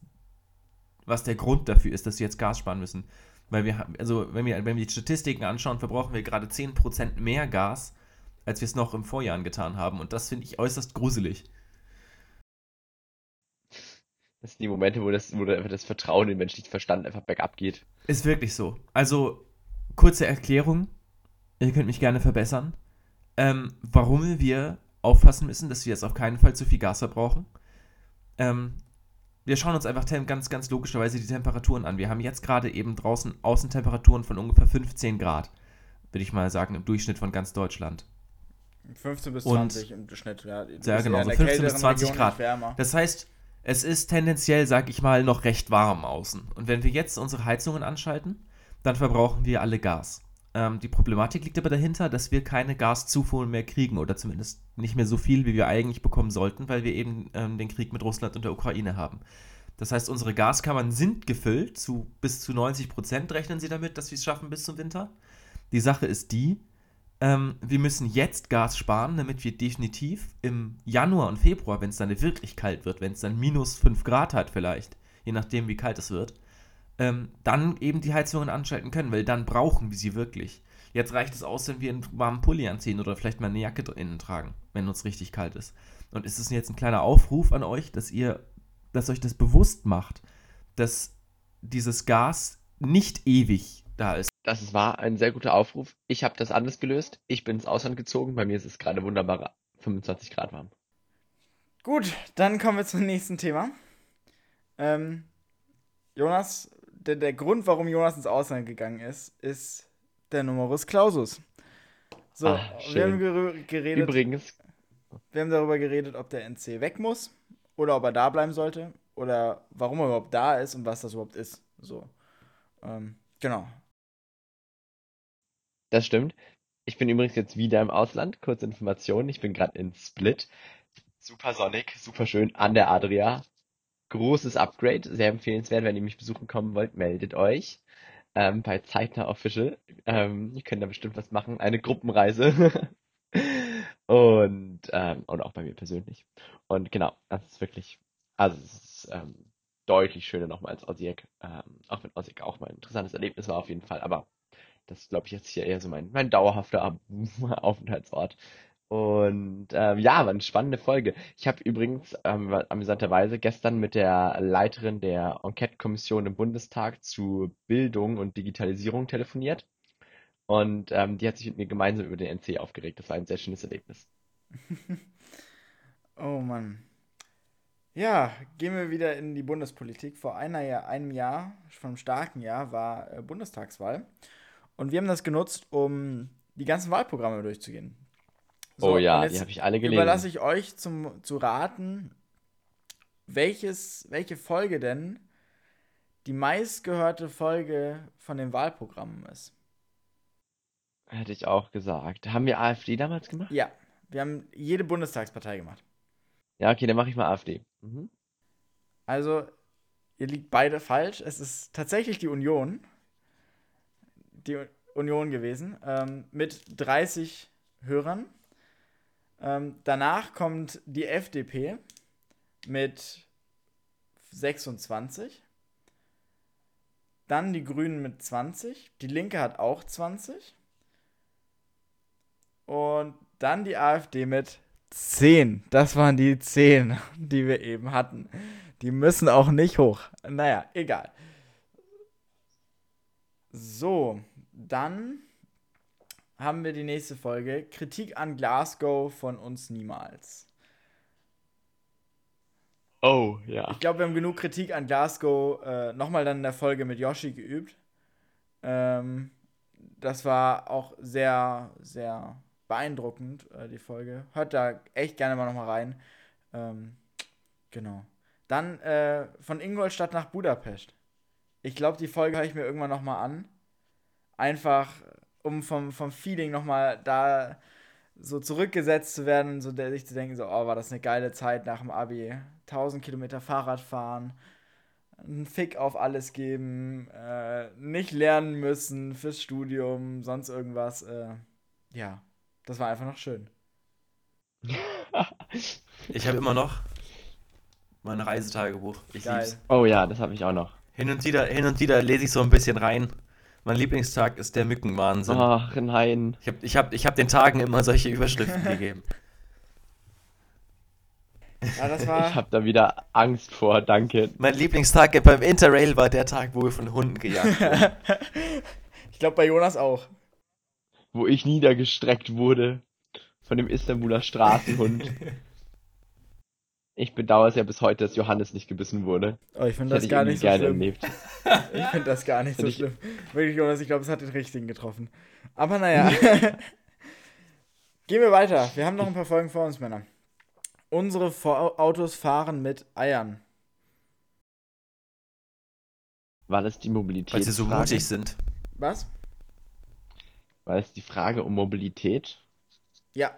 was der Grund dafür ist, dass sie jetzt Gas sparen müssen. Weil wir also wenn wir, wenn wir die Statistiken anschauen, verbrauchen wir gerade 10% mehr Gas, als wir es noch im Vorjahr getan haben. Und das finde ich äußerst gruselig. Das sind die Momente, wo das, wo einfach das Vertrauen in den menschlichen Verstand einfach bergab geht. Ist wirklich so. Also, kurze Erklärung. Ihr könnt mich gerne verbessern. Ähm, warum wir aufpassen müssen, dass wir jetzt auf keinen Fall zu viel Gas verbrauchen. Ähm, wir schauen uns einfach ganz, ganz logischerweise die Temperaturen an. Wir haben jetzt gerade eben draußen Außentemperaturen von ungefähr 15 Grad, würde ich mal sagen, im Durchschnitt von ganz Deutschland. 15 bis Und- 20 im Schnitt, ja. Eher genau, so der 15 bis kälteren 20 Region Grad. Das heißt, es ist tendenziell, sag ich mal, noch recht warm außen. Und wenn wir jetzt unsere Heizungen anschalten, dann verbrauchen wir alle Gas. Ähm, die Problematik liegt aber dahinter, dass wir keine Gaszufuhr mehr kriegen oder zumindest nicht mehr so viel, wie wir eigentlich bekommen sollten, weil wir eben ähm, den Krieg mit Russland und der Ukraine haben. Das heißt, unsere Gaskammern sind gefüllt, zu bis zu 90 Prozent rechnen sie damit, dass wir es schaffen bis zum Winter. Die Sache ist die, ähm, wir müssen jetzt Gas sparen, damit wir definitiv im Januar und Februar, wenn es dann wirklich kalt wird, wenn es dann minus 5 Grad hat vielleicht, je nachdem wie kalt es wird, ähm, dann eben die Heizungen anschalten können, weil dann brauchen wir sie wirklich. Jetzt reicht es aus, wenn wir einen warmen Pulli anziehen oder vielleicht mal eine Jacke innen tragen, wenn uns richtig kalt ist. Und ist es jetzt ein kleiner Aufruf an euch, dass ihr, dass euch das bewusst macht, dass dieses Gas nicht ewig da ist. Das war ein sehr guter Aufruf. Ich habe das anders gelöst. Ich bin ins Ausland gezogen. Bei mir ist es gerade wunderbar 25 Grad warm. Gut, dann kommen wir zum nächsten Thema. Ähm, Jonas, der, der Grund, warum Jonas ins Ausland gegangen ist, ist der Numerus Clausus. So, Ah, wir haben geredet. Übrigens, Wir haben darüber geredet, ob der NC weg muss oder ob er da bleiben sollte oder warum er überhaupt da ist und was das überhaupt ist. So. Ähm, genau. Das stimmt. Ich bin übrigens jetzt wieder im Ausland. Kurze Information. Ich bin gerade in Split. Super sonnig, super schön an der Adria. Großes Upgrade, sehr empfehlenswert. Wenn ihr mich besuchen kommen wollt, meldet euch. Ähm, bei Zeitnah Official. Ähm, ihr könnt da bestimmt was machen. Eine Gruppenreise. Und, ähm, und auch bei mir persönlich. Und genau, das ist wirklich, also es ist ähm, deutlich schöner nochmal als Osijek. Ähm, auch wenn Osijek auch mal ein interessantes Erlebnis war auf jeden Fall. Aber das glaube ich, jetzt hier eher so mein, mein dauerhafter Aufenthaltsort. Und ähm, ja, war eine spannende Folge. Ich habe übrigens ähm, amüsanterweise gestern mit der Leiterin der Enquete-Kommission im Bundestag zu Bildung und Digitalisierung telefoniert. Und ähm, die hat sich mit mir gemeinsam über den NC aufgeregt. Das war ein sehr schönes Erlebnis. Oh Mann. Ja, gehen wir wieder in die Bundespolitik. Vor einer einem Jahr, schon einem starken Jahr, war äh, Bundestagswahl. Und wir haben das genutzt, um die ganzen Wahlprogramme durchzugehen. oh und ja, die habe ich alle gelesen. überlasse ich euch zum, zu raten, welches, welche Folge denn die meistgehörte Folge von den Wahlprogrammen ist. Hätte ich auch gesagt. Haben wir AfD damals gemacht? Ja, wir haben jede Bundestagspartei gemacht. Ja, okay, dann mache ich mal AfD. Mhm. Also, ihr liegt beide falsch. Es ist tatsächlich die Union. Die Union gewesen. Ähm, mit 30 Hörern. Ähm, danach kommt die FDP mit 26. Dann die Grünen mit 20. Die Linke hat auch 20. Und dann die AfD mit 10. Das waren die 10, die wir eben hatten. Die müssen auch nicht hoch. Naja, egal. So, dann haben wir die nächste Folge. Kritik an Glasgow von uns niemals. Oh, ja. Ich glaube, wir haben genug Kritik an Glasgow äh, nochmal dann in der Folge mit Yoshi geübt. Ähm, das war auch sehr, sehr beeindruckend, äh, die Folge. Hört da echt gerne mal nochmal rein. Ähm, genau. Dann äh, von Ingolstadt nach Budapest. Ich glaube, die Folge höre ich mir irgendwann nochmal an. Einfach, um vom, vom Feeling nochmal da so zurückgesetzt zu werden, so der, sich zu denken, so, oh, war das eine geile Zeit nach dem Abi. 1000 Kilometer Fahrrad fahren, einen Fick auf alles geben, äh, nicht lernen müssen fürs Studium, sonst irgendwas. Äh, ja, das war einfach noch schön. Ich habe immer noch mein Reisetagebuch. Ich Geil. lieb's. Oh ja, das habe ich auch noch. Hin und wieder, hin und wieder lese ich so ein bisschen rein. Mein Lieblingstag ist der Mückenwahnsinn. Ach, nein. Ich habe ich hab, ich hab den Tagen immer solche Überschriften gegeben. Ja, das Ich war. habe da wieder Angst vor, danke. Mein Lieblingstag beim Interrail war der Tag, wo wir von Hunden gejagt wurden. ich glaube bei Jonas auch. Wo ich niedergestreckt wurde von dem Istanbuler Straßenhund. Ich bedauere es ja bis heute, dass Johannes nicht gebissen wurde. Oh, ich finde Das gar nicht so schlimm. Ich finde das gar nicht so ich- schlimm. Wirklich, Jonas, ich glaube, es hat den richtigen getroffen. Aber naja. Gehen wir weiter. Wir haben noch ein paar Folgen vor uns, Männer. Unsere Vor Autos fahren mit Eiern. War das die Mobilität? Weil sie so mutig sind. Was? War das die Frage um Mobilität? Ja.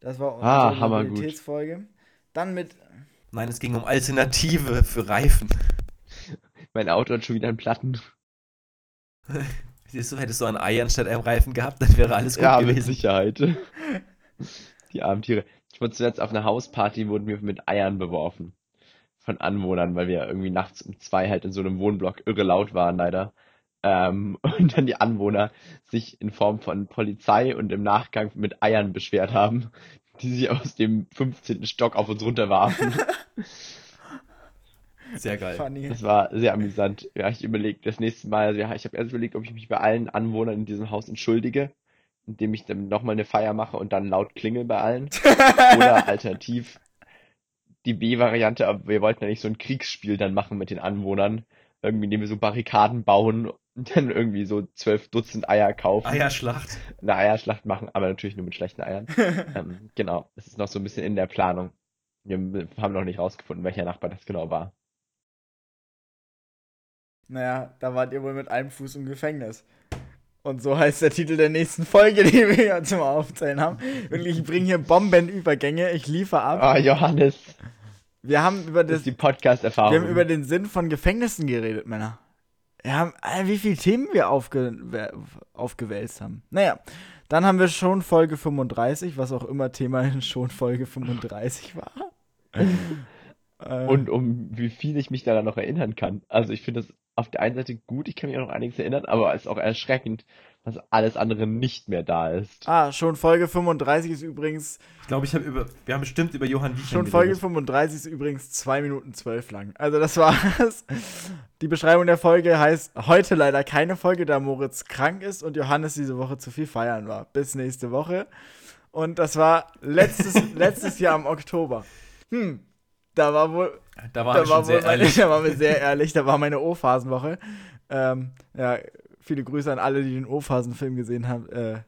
Das war unsere Ah. Mobilitätsfolge. Dann mit. Nein, es ging um Alternative für Reifen. Mein Auto hat schon wieder einen Platten. Siehst du, hättest du ein Ei anstatt einem Reifen gehabt, dann wäre alles gut Ja, mit gewesen. Sicherheit. Die armen Tiere. Ich wurde zuletzt auf einer Hausparty, wurden wir mit Eiern beworfen. Von Anwohnern, weil wir irgendwie nachts um zwei halt in so einem Wohnblock irre laut waren, leider. Ähm, und dann die Anwohner sich in Form von Polizei und im Nachgang mit Eiern beschwert haben, die sie aus dem 15. Stock auf uns runterwarfen. Sehr geil. Funny. Das war sehr amüsant. Ja, ich überlege das nächste Mal, also ja, ich habe erst überlegt, ob ich mich bei allen Anwohnern in diesem Haus entschuldige, indem ich dann nochmal eine Feier mache und dann laut klingel bei allen. Oder alternativ die B-Variante, aber wir wollten ja nicht so ein Kriegsspiel dann machen mit den Anwohnern. Irgendwie, indem wir so Barrikaden bauen dann irgendwie so zwölf Dutzend Eier kaufen. Eierschlacht. Eine Eierschlacht machen, aber natürlich nur mit schlechten Eiern. ähm, genau, es ist noch so ein bisschen in der Planung. Wir haben noch nicht rausgefunden, welcher Nachbar das genau war. Naja, da wart ihr wohl mit einem Fuß im Gefängnis. Und so heißt der Titel der nächsten Folge, die wir hier zum Aufzählen haben. Wirklich, ich bringe hier Bombenübergänge, ich liefere ab. Ah, Johannes, Wir haben über das das, ist die wir Podcast-Erfahrung. haben über den Sinn von Gefängnissen geredet, Männer. Haben, äh, wie viele Themen wir aufge, aufgewälzt haben. Naja, dann haben wir schon Folge 35, was auch immer Thema in schon Folge 35 war. Äh, Und um wie viel ich mich daran noch erinnern kann. Also ich finde das auf der einen Seite gut, ich kann mich auch noch einiges erinnern, aber es ist auch erschreckend, dass alles andere nicht mehr da ist. ah, schon Folge 35 ist übrigens Ich glaube, ich habe über, wir haben bestimmt über Johann Wiechern Schon Folge geredet. 35 ist übrigens 2 Minuten 12 lang. Also das war's. Die Beschreibung der Folge heißt heute leider keine Folge, da Moritz krank ist und Johannes diese Woche zu viel feiern war. Bis nächste Woche. Und das war letztes, letztes Jahr im Oktober. Hm, da war wohl, Da war da war schon sehr wohl meine, ehrlich. da waren wir sehr ehrlich, da war meine O-Phasenwoche. Ähm, ja, viele Grüße an alle, die den O-Phasen-Film gesehen haben. Äh,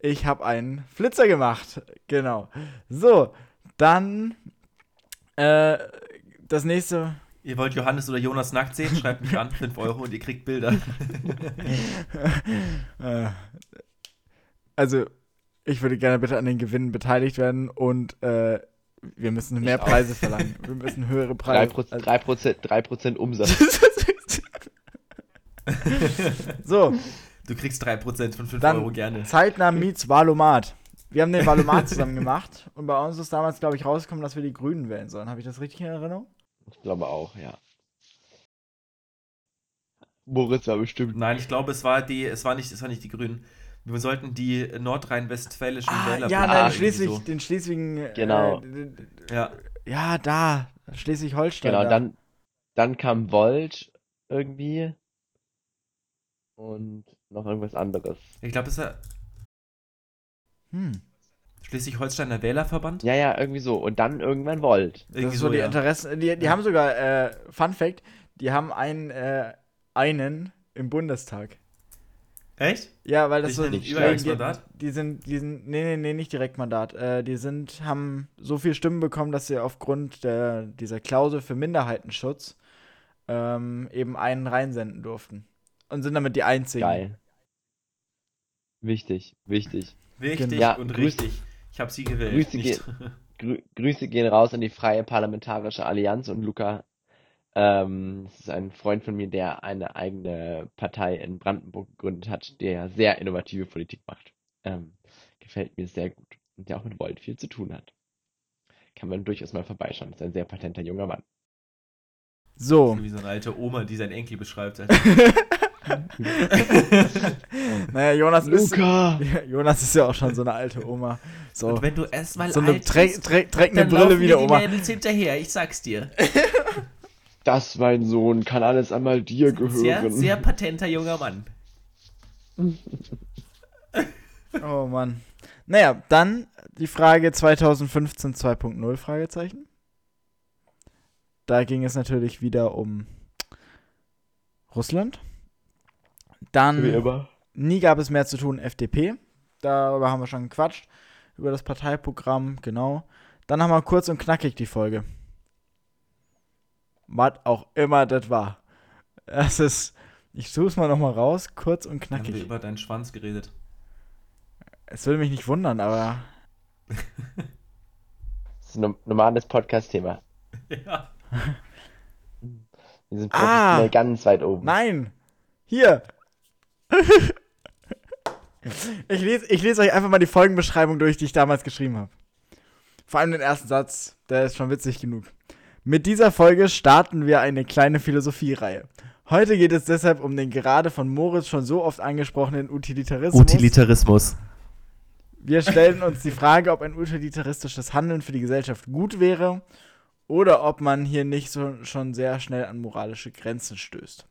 ich habe einen Flitzer gemacht. Genau. So, dann äh, das nächste. Ihr wollt Johannes oder Jonas nackt sehen? Schreibt mich an, 5 Euro und ihr kriegt Bilder. äh, also, ich würde gerne bitte an den Gewinnen beteiligt werden und äh, wir müssen mehr. Preise verlangen. Wir müssen höhere Preise. Prozent, drei Prozent, drei Prozent Umsatz. so, Du kriegst 3% von 5 Dann- Euro gerne. Zeitnah meets Valomat. Wir haben den Valomat zusammen gemacht und bei uns ist damals, glaube ich, rausgekommen, dass wir die Grünen wählen sollen. Habe ich das richtig in Erinnerung? Ich glaube auch, ja. Moritz war bestimmt. Nein, ich glaube, es war die, es war nicht, es war nicht die Grünen. Wir sollten die nordrhein-westfälischen Ah, Wähler ja, Ah, nein, irgendwie Schleswig, so. den Schleswig. Genau. Äh, d- d- Ja, ja, da. Schleswig-Holstein. Genau, da. dann, dann kam Volt irgendwie. Und noch irgendwas anderes. ich glaube, es war Hm. Schleswig-Holsteiner Wählerverband. Ja, ja, irgendwie so. Und dann irgendwann Volt. Das Irgendwie ist so die ja. Interessen. Die, die Ja. haben sogar, äh, Fun Fact, die haben einen, äh, einen im Bundestag. Echt? Ja, weil das Nicht so. ein die, Übergangsmandat? die sind, die sind, nee, nee, nee, nicht Direktmandat. Äh, die sind, haben so viel Stimmen bekommen, dass sie aufgrund der, dieser Klausel für Minderheitenschutz ähm, eben einen reinsenden durften. Und sind damit die einzigen. Geil. Wichtig, wichtig. Wichtig Genau. Ja, und Grüß- richtig. Ich habe sie gewählt. Grüße nicht. Grü Grüße gehen raus an die Freie Parlamentarische Allianz und Luca. Ähm, das ist ein Freund von mir, der eine eigene Partei in Brandenburg gegründet hat, der sehr innovative Politik macht. Ähm, gefällt mir sehr gut. Und der auch mit Volt viel zu tun hat. Kann man durchaus mal vorbeischauen. Ist ein sehr patenter junger Mann. So. Wie so eine alte Oma, die seinen Enkel beschreibt. naja, Jonas ist. Luca! Ja, Jonas ist ja auch schon so eine alte Oma. So, Und wenn du erstmal so eine dann Brille wie der die Oma. Mädels hinterher, ich sag's dir. Das, mein Sohn, kann alles einmal dir Sehr, gehören. sehr patenter junger Mann. Oh Mann. Naja, dann die Frage 2015 2.0 Fragezeichen. Da ging es natürlich wieder um Russland. Wie Dann immer. nie gab es mehr zu tun FDP. Darüber haben wir schon gequatscht. Über das Parteiprogramm, genau. Dann haben wir kurz und knackig die Folge. Was auch immer das war. Das ist, ich suche es mal nochmal raus, kurz und Dann haben wir knackig. über deinen Schwanz geredet. Es würde mich nicht wundern, aber Das ist ein normales Podcast-Thema. Ja. Wir sind Ah! professionell ganz weit oben. Nein! Hier! Ich, lese, ich lese euch einfach mal die Folgenbeschreibung durch, die ich damals geschrieben habe. Vor allem den ersten Satz, der ist schon witzig genug. Mit dieser Folge starten wir eine kleine Philosophiereihe. Heute geht es deshalb um den gerade von Moritz schon so oft angesprochenen Utilitarismus. Utilitarismus. Wir stellen uns die Frage, ob ein utilitaristisches Handeln für die Gesellschaft gut wäre oder ob man hier nicht so schon sehr schnell an moralische Grenzen stößt.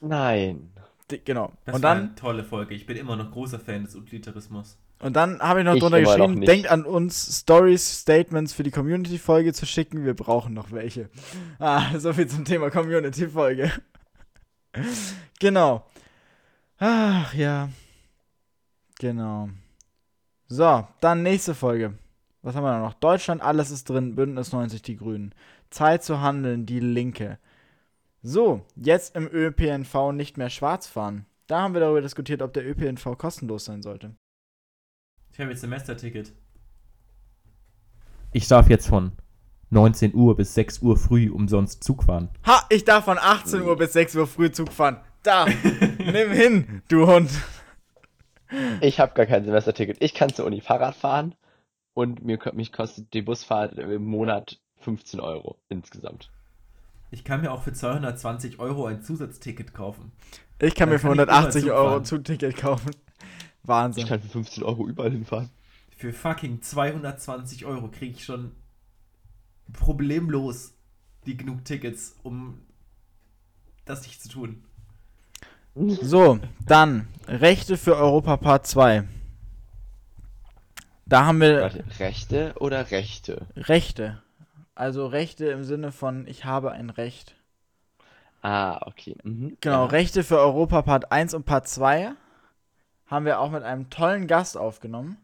Nein. Genau. Das und war dann eine tolle Folge. Ich bin immer noch großer Fan des Utilitarismus. Und dann habe ich noch Ich drunter noch geschrieben, nicht. denkt an uns, Stories, Statements für die Community-Folge zu schicken. Wir brauchen noch welche. Ah, so viel zum Thema Community-Folge. genau. Ach ja. Genau. So, dann nächste Folge. Was haben wir da noch? Deutschland, alles ist drin. Bündnis 90, die Grünen. Zeit zu handeln, die Linke. So, jetzt im ÖPNV nicht mehr schwarz fahren. Da haben wir darüber diskutiert, ob der ÖPNV kostenlos sein sollte. Ich habe jetzt Semesterticket. Ich darf jetzt von 19 Uhr bis 6 Uhr früh umsonst Zug fahren. Ha, ich darf von 18 Uhr bis 6 Uhr früh Zug fahren. Da, nimm hin, du Hund. Ich habe gar kein Semesterticket. Ich kann zur Uni Fahrrad fahren und mir, mich kostet die Busfahrt im Monat 15 Euro insgesamt. Ich kann mir auch für 220 Euro ein Zusatzticket kaufen. Ich kann Da mir für kann ich immer 180 Zug Euro fahren. Zugticket kaufen. Ich Wahnsinn. kann für 15 Euro überall hinfahren. Für fucking 220 Euro kriege ich schon problemlos die genug Tickets, um das nicht zu tun. So, dann Rechte für Europa Part 2. Da haben wir Warte, Rechte oder Rechte? Rechte. Also Rechte im Sinne von ich habe ein Recht. Ah, okay. Mhm. Genau, Ja. Rechte für Europa Part 1 und Part 2 haben wir auch mit einem tollen Gast aufgenommen.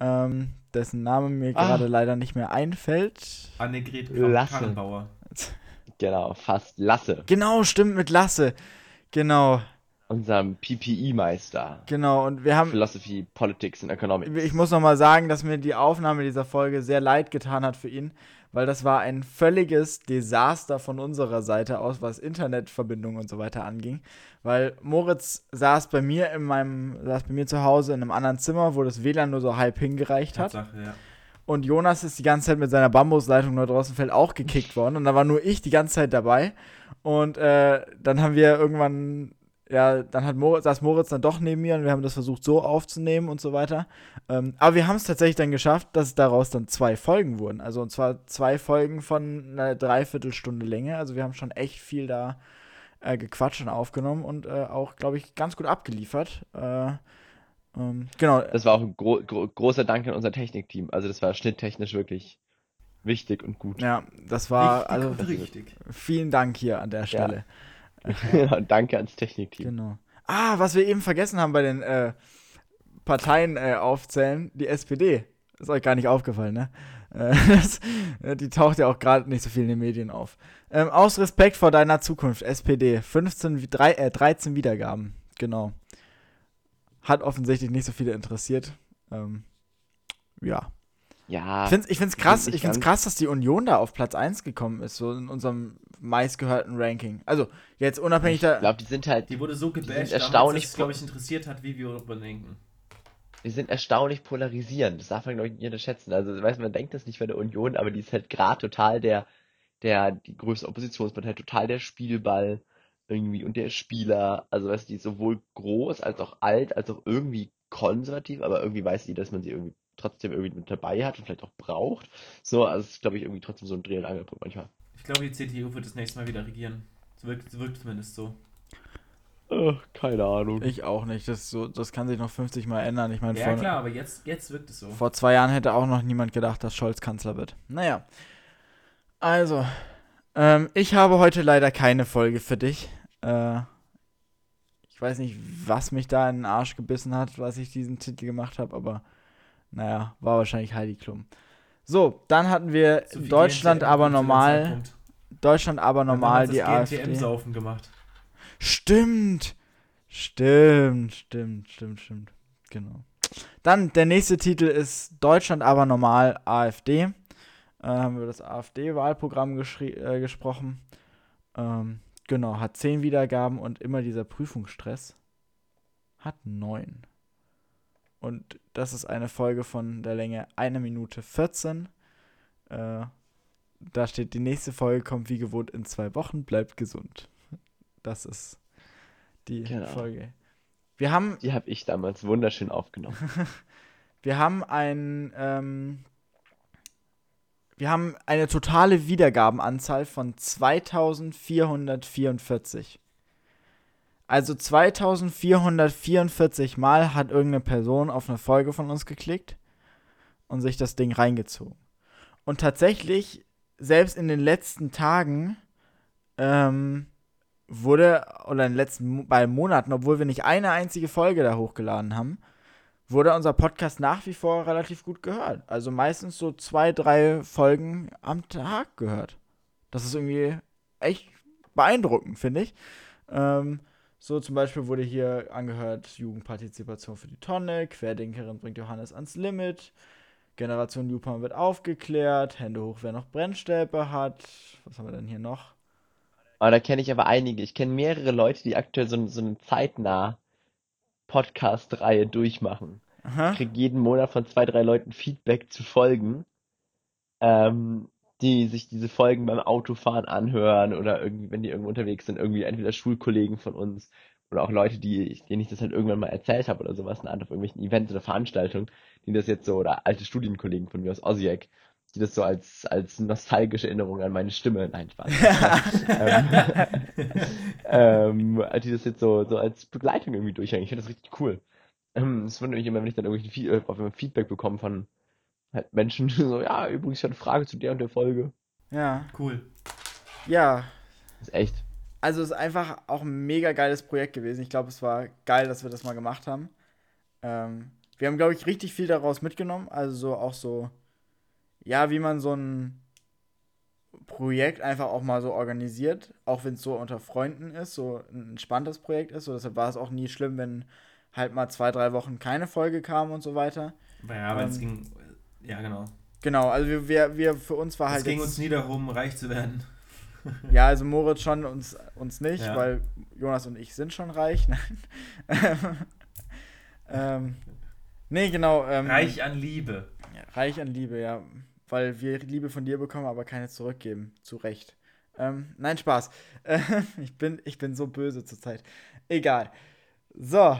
Ähm, dessen Name mir Ah. gerade leider nicht mehr einfällt. Annegret Lasse. Genau, fast Lasse. Genau, stimmt mit Lasse. Genau, Unserem PPE-Meister. genau. Und wir haben Philosophy, Politics and Economics. Ich muss nochmal sagen, dass mir die Aufnahme dieser Folge sehr leid getan hat für ihn, weil das war ein völliges Desaster von unserer Seite aus, was Internetverbindung und so weiter anging. Weil Moritz saß bei mir in meinem, saß bei mir zu Hause in einem anderen Zimmer, wo das WLAN nur so halb hingereicht hat. Tatsache, ja. Und Jonas ist die ganze Zeit mit seiner Bambusleitung nur draußen fällt auch gekickt worden. Und da war nur ich die ganze Zeit dabei. Und äh, dann haben wir irgendwann, ja, dann hat Moritz, saß Moritz dann doch neben mir und wir haben das versucht so aufzunehmen und so weiter. Ähm, aber wir haben es tatsächlich dann geschafft, dass daraus dann zwei Folgen wurden. Also und zwar zwei Folgen von einer Dreiviertelstunde Länge. Also wir haben schon echt viel da äh, gequatscht und aufgenommen und äh, auch, glaube ich, ganz gut abgeliefert. Äh, ähm, genau, Das war auch ein gro gro großer Dank an unser Technikteam. Also das war schnitttechnisch wirklich wichtig und gut. ja, das war, Richtig also richtig. vielen Dank hier an der Stelle. Und Danke ans Technikteam. Genau. Ah, was wir eben vergessen haben bei den äh, Parteien äh, aufzählen, die SPD. Ist euch gar nicht aufgefallen, ne? Äh, das, die taucht ja auch gerade nicht so viel in den Medien auf. Ähm, aus Respekt vor deiner Zukunft, SPD. 15, wie- drei, äh, 13 Wiedergaben. Genau. Hat offensichtlich nicht so viele interessiert. Ähm, ja. Ja, Ich finde es ich find's krass, ich find's krass, dass die Union da auf Platz 1 gekommen ist, so in unserem meistgehörten Ranking. Also, jetzt unabhängig ich da. glaube, die sind halt, Die wurde so gebasht, damals, erstaunlich dass es, glaube ich, interessiert hat, wie wir darüber denken. die sind erstaunlich polarisierend. Das darf man, glaube ich, nicht unterschätzen. Also, weiß man denkt das nicht bei der Union, aber die ist halt gerade total der, der, die größte Oppositionspartei, total der Spielball irgendwie und der Spieler. Also, weißt du, die ist sowohl groß als auch alt, als auch irgendwie konservativ, aber irgendwie weiß die, dass man sie irgendwie trotzdem irgendwie mit dabei hat und vielleicht auch braucht. So, also, es ist, glaube ich, irgendwie trotzdem so ein Dreh- und Angelpunkt manchmal. Ich glaube, die CDU wird das nächste Mal wieder regieren. Es wirkt, es wirkt zumindest so. Ach, keine Ahnung. Ich auch nicht. Das, so, das kann sich noch 50 Mal ändern. Ich meine, Ja, vor, klar, aber jetzt, jetzt wirkt es so. vor zwei Jahren hätte auch noch niemand gedacht, dass Scholz Kanzler wird. Naja. Also, ähm, ich habe heute leider keine Folge für dich. Äh, ich weiß nicht, was mich da in den Arsch gebissen hat, was ich diesen Titel gemacht habe, aber naja, war wahrscheinlich Heidi Klum. So, dann hatten wir viel Deutschland GNTM aber normal. Deutschland aber normal die Dann hat das AfD. GNTM-Saufen gemacht. Stimmt. Stimmt, stimmt, stimmt, stimmt. Genau. Dann der nächste Titel ist Deutschland aber normal AfD. Äh, haben wir das AfD-Wahlprogramm äh, gesprochen. Ähm, genau, hat 10 Wiedergaben und immer dieser Prüfungsstress hat 9. Und das ist eine Folge von der Länge 1 Minute 14. Äh, da steht, die nächste Folge kommt wie gewohnt in zwei Wochen. Bleibt gesund. Das ist die Genau. Folge. Wir haben, Die habe ich damals wunderschön aufgenommen. wir haben ein, ähm, wir haben eine totale Wiedergabenanzahl von 2444. Also 2444 Mal hat irgendeine Person auf eine Folge von uns geklickt und sich das Ding reingezogen. Und tatsächlich, selbst in den letzten Tagen, ähm, wurde, oder in den letzten bei Monaten, obwohl wir nicht eine einzige Folge da hochgeladen haben, wurde unser Podcast nach wie vor relativ gut gehört. Also meistens so zwei, drei Folgen am Tag gehört. Das ist irgendwie echt beeindruckend, finde ich. Ähm, so zum Beispiel wurde hier angehört Jugendpartizipation für die Tonne, Querdenkerin bringt Johannes ans Limit, Generation Jupan wird aufgeklärt, Hände hoch, wer noch Brennstäbe hat. Was haben wir denn hier noch? Aber da kenne ich aber einige. Ich kenne mehrere Leute, die aktuell so, so eine zeitnah Podcast-Reihe durchmachen. Aha. Ich kriege jeden Monat von zwei, drei Leuten Feedback zu Folgen, ähm, die sich diese Folgen beim Autofahren anhören oder irgendwie, wenn die irgendwo unterwegs sind, irgendwie entweder Schulkollegen von uns oder auch Leute, die, ich- denen ich das halt irgendwann mal erzählt habe oder sowas, auf irgendwelchen Events oder Veranstaltungen, die das jetzt so, oder alte Studienkollegen von mir aus Osijek, die das so als, als nostalgische Erinnerung an meine Stimme, nein, Spaß. ähm, ähm, die das jetzt so, so als Begleitung irgendwie durchhängen. Ich finde das richtig cool. Ähm, Es wundert mich immer, wenn ich dann irgendwie äh, Feedback bekomme von halt Menschen, so, ja, übrigens, ich hatte eine Frage zu der und der Folge. Ja, Cool. ja. Das ist echt. Also es ist einfach auch ein mega geiles Projekt gewesen. Ich glaube, es war geil, dass wir das mal gemacht haben. Ähm, wir haben, glaube ich, richtig viel daraus mitgenommen. Also so auch so, ja, wie man so ein Projekt einfach auch mal so organisiert, auch wenn es so unter Freunden ist, so ein entspanntes Projekt ist. So, deshalb war es auch nie schlimm, wenn halt mal zwei, drei Wochen keine Folge kam und so weiter. Ja, weil es Ähm, ging. Ja, genau. Genau, also wir, wir, wir für uns war Es halt ging jetzt- uns nie darum, reich zu werden. Ja, also Moritz schon, uns, uns nicht, Ja. weil Jonas und ich sind schon reich. Nein. ähm, nee, genau. Ähm, Reich an Liebe. Ja, reich an Liebe, ja. Weil wir Liebe von dir bekommen, aber keine zurückgeben. Zu Recht. Ähm, nein, Spaß. Äh, ich, bin, ich bin so böse zurzeit. Egal. So.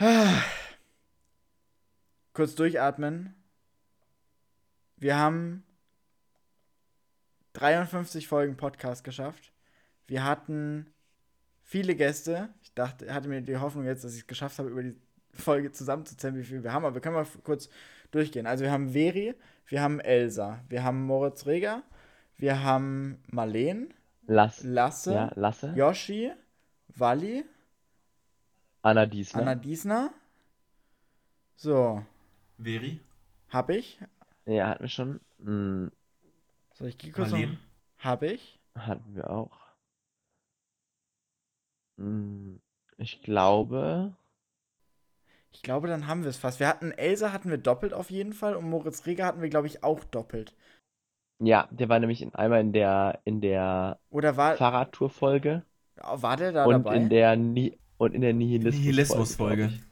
Kurz durchatmen. Wir haben 53 Folgen Podcast geschafft. Wir hatten viele Gäste. Ich dachte, hatte mir die Hoffnung jetzt, dass ich es geschafft habe, über die Folge zusammenzuzählen, wie viel wir haben. Aber wir können mal kurz durchgehen. Also wir haben Veri, wir haben Elsa, wir haben Moritz Reger, wir haben Marleen, Lass. Lasse, Ja, Lasse. Yoshi, Wally, Anna Diesner. Anna Diesner. So, Veri? hab ich. Ja, hatten wir schon. Hm, So, ich gehe kurz noch. Marleen? Hab ich. hatten wir auch. Hm, ich glaube. Ich glaube, dann haben wir es fast. Wir hatten Elsa hatten wir doppelt auf jeden Fall und Moritz Reger hatten wir, glaube ich, auch doppelt. Ja, der war nämlich in, einmal in der in der Oder war, Fahrradtour-Folge war der da und dabei? in der Ni und in der Nihilismus-Folge. Ich.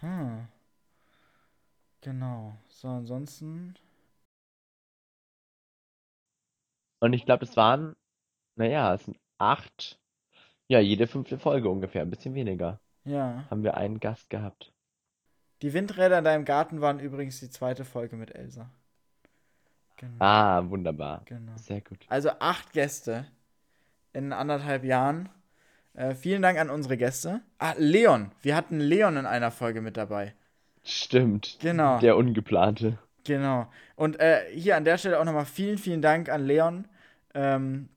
Hm. Genau. So, ansonsten. Und ich glaube, es waren, naja, es sind acht, ja, jede fünfte Folge ungefähr, ein bisschen weniger, Ja. haben wir einen Gast gehabt. Die Windräder in deinem Garten waren übrigens die zweite Folge mit Elsa. Genau. Ah, wunderbar. genau. Sehr gut. Also acht Gäste in anderthalb Jahren. Äh, vielen Dank an unsere Gäste. Ah, Leon. Wir hatten Leon in einer Folge mit dabei. Stimmt. Genau. Der ungeplante. Genau. Und äh, hier an der Stelle auch nochmal vielen, vielen Dank an Leon, ähm,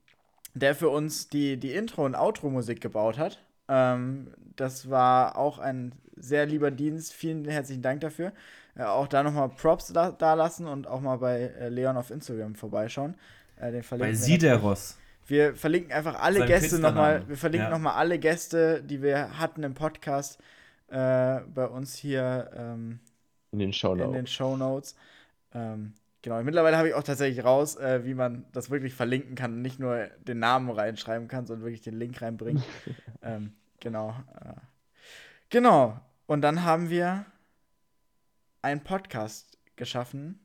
der für uns die, die Intro- und Outro-Musik gebaut hat. Ähm, das war auch ein sehr lieber Dienst. Vielen herzlichen Dank dafür. Äh, auch da nochmal Props da, da lassen und auch mal bei äh, Leon auf Instagram vorbeischauen. Äh, den Bei verlinken wir Sideros. wir verlinken einfach alle Sein Gäste nochmal. Wir verlinken Ja. nochmal alle Gäste, die wir hatten im Podcast äh, bei uns hier ähm, In den Show in den Show Notes. Ähm, genau. Mittlerweile habe ich auch tatsächlich raus, äh, wie man das wirklich verlinken kann und nicht nur den Namen reinschreiben kann, sondern wirklich den Link reinbringen. ähm, genau. Äh, genau. Und dann haben wir einen Podcast geschaffen,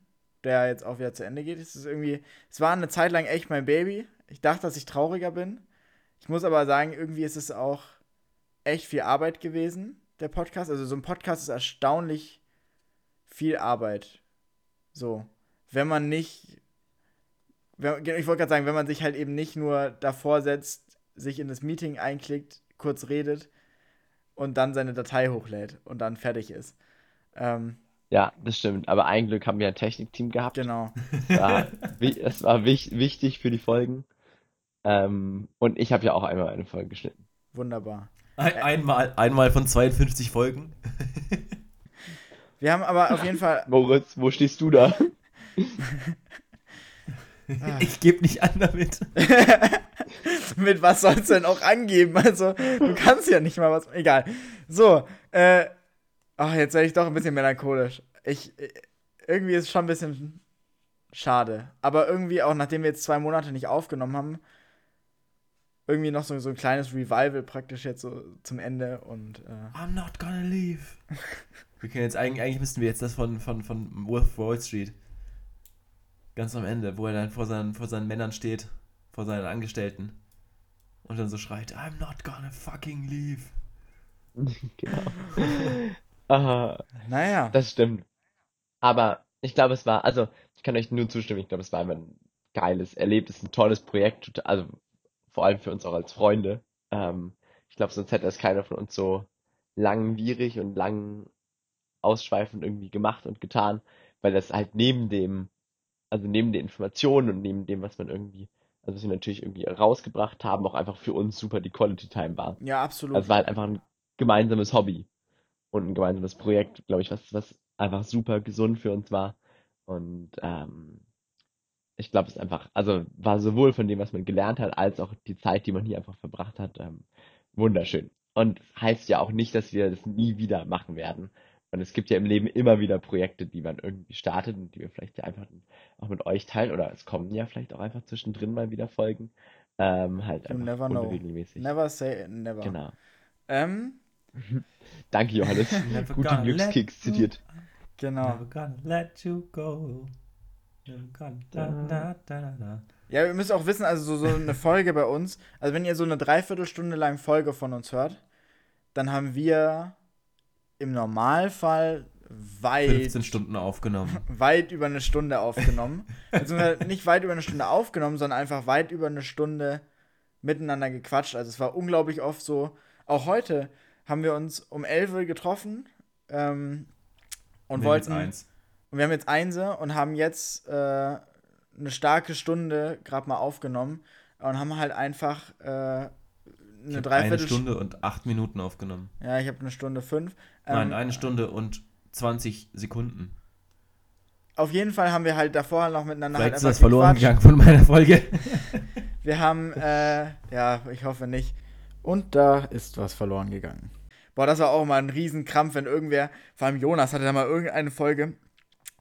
der jetzt auch wieder zu Ende geht. Es ist irgendwie, es war eine Zeit lang echt mein Baby. Ich dachte, dass ich trauriger bin. Ich muss aber sagen, irgendwie ist es auch echt viel Arbeit gewesen, der Podcast. Also so ein Podcast ist erstaunlich viel Arbeit. So. Wenn man nicht. Wenn, ich wollte gerade sagen, wenn man sich halt eben nicht nur davor setzt, sich in das Meeting einklickt, kurz redet und dann seine Datei hochlädt und dann fertig ist. Ähm, Ja, das stimmt. Aber ein Glück haben wir ein Technikteam gehabt. genau. Es war, es war wich, wichtig für die Folgen. Ähm, und ich habe ja auch einmal eine Folge geschnitten. Wunderbar. Ein, einmal, einmal von 52 Folgen. Wir haben aber auf jeden Fall. Moritz, wo stehst du da? Ich gebe nicht an damit. Mit was sollst du denn auch angeben? Also, du kannst ja nicht mal was. Egal. So, äh. Ach, jetzt werde ich doch ein bisschen melancholisch. Ich. äh, Irgendwie ist es schon ein bisschen schade. Aber irgendwie auch, nachdem wir jetzt zwei Monate nicht aufgenommen haben, irgendwie noch so, so ein kleines Revival praktisch jetzt so zum Ende und. Äh, I'm not gonna leave. Wir können jetzt eigentlich, eigentlich müssten wir jetzt das von, von, von Wolf Wall Street. Ganz am Ende, wo er dann vor seinen, vor seinen Männern steht, vor seinen Angestellten. Und dann so schreit, I'm not gonna fucking leave. Genau. Ah, naja. das stimmt. Aber ich glaube, es war, also ich kann euch nur zustimmen, ich glaube, es war einfach ein geiles Erlebnis, ein tolles Projekt, also vor allem für uns auch als Freunde. Ähm, ich glaube, sonst hätte es keiner von uns so langwierig und lang ausschweifend irgendwie gemacht und getan, weil das halt neben dem, also neben den Informationen und neben dem, was man irgendwie, also was wir natürlich irgendwie rausgebracht haben, auch einfach für uns super die Quality Time war. Ja, absolut. Also es war halt einfach ein gemeinsames Hobby und ein gemeinsames Projekt, glaube ich, was, was einfach super gesund für uns war. Und ähm, ich glaube, es ist einfach, also war sowohl von dem, was man gelernt hat, als auch die Zeit, die man hier einfach verbracht hat, ähm, wunderschön. Und heißt ja auch nicht, dass wir das nie wieder machen werden. Und es gibt ja im Leben immer wieder Projekte, die man irgendwie startet und die wir vielleicht ja einfach auch mit euch teilen. Oder es kommen ja vielleicht auch einfach zwischendrin mal wieder Folgen. Ähm, halt You einfach never know. unregelmäßig. Never say never. Genau. Ähm, Danke, Johannes. Never Gute let zitiert. genau. Never gonna let you go. Ja, ihr müsst auch wissen, also so, so eine Folge bei uns, also wenn ihr so eine Dreiviertelstunde lang Folge von uns hört, dann haben wir im Normalfall weit, 15 Stunden aufgenommen. weit über eine Stunde aufgenommen. Beziehungsweise nicht weit über eine Stunde aufgenommen, sondern einfach weit über eine Stunde miteinander gequatscht. Also es war unglaublich oft so. Auch heute haben wir uns um 11 Uhr getroffen ähm, und jetzt wollten. eins. Und wir haben jetzt Einse und haben jetzt äh, eine starke Stunde gerade mal aufgenommen und haben halt einfach äh, eine hab eine Dreiviertelstunde. Stunde und acht Minuten aufgenommen. Ja, ich habe eine Stunde fünf. Nein, Ähm, eine Stunde und 20 Sekunden. Auf jeden Fall haben wir halt davor halt noch miteinander Vielleicht halt ist das verloren gegangen von meiner Folge. Wir haben, äh, ja, ich hoffe nicht. Und da ist was verloren gegangen. Boah, das war auch mal ein Riesenkrampf, wenn irgendwer, vor allem Jonas hatte da mal irgendeine Folge,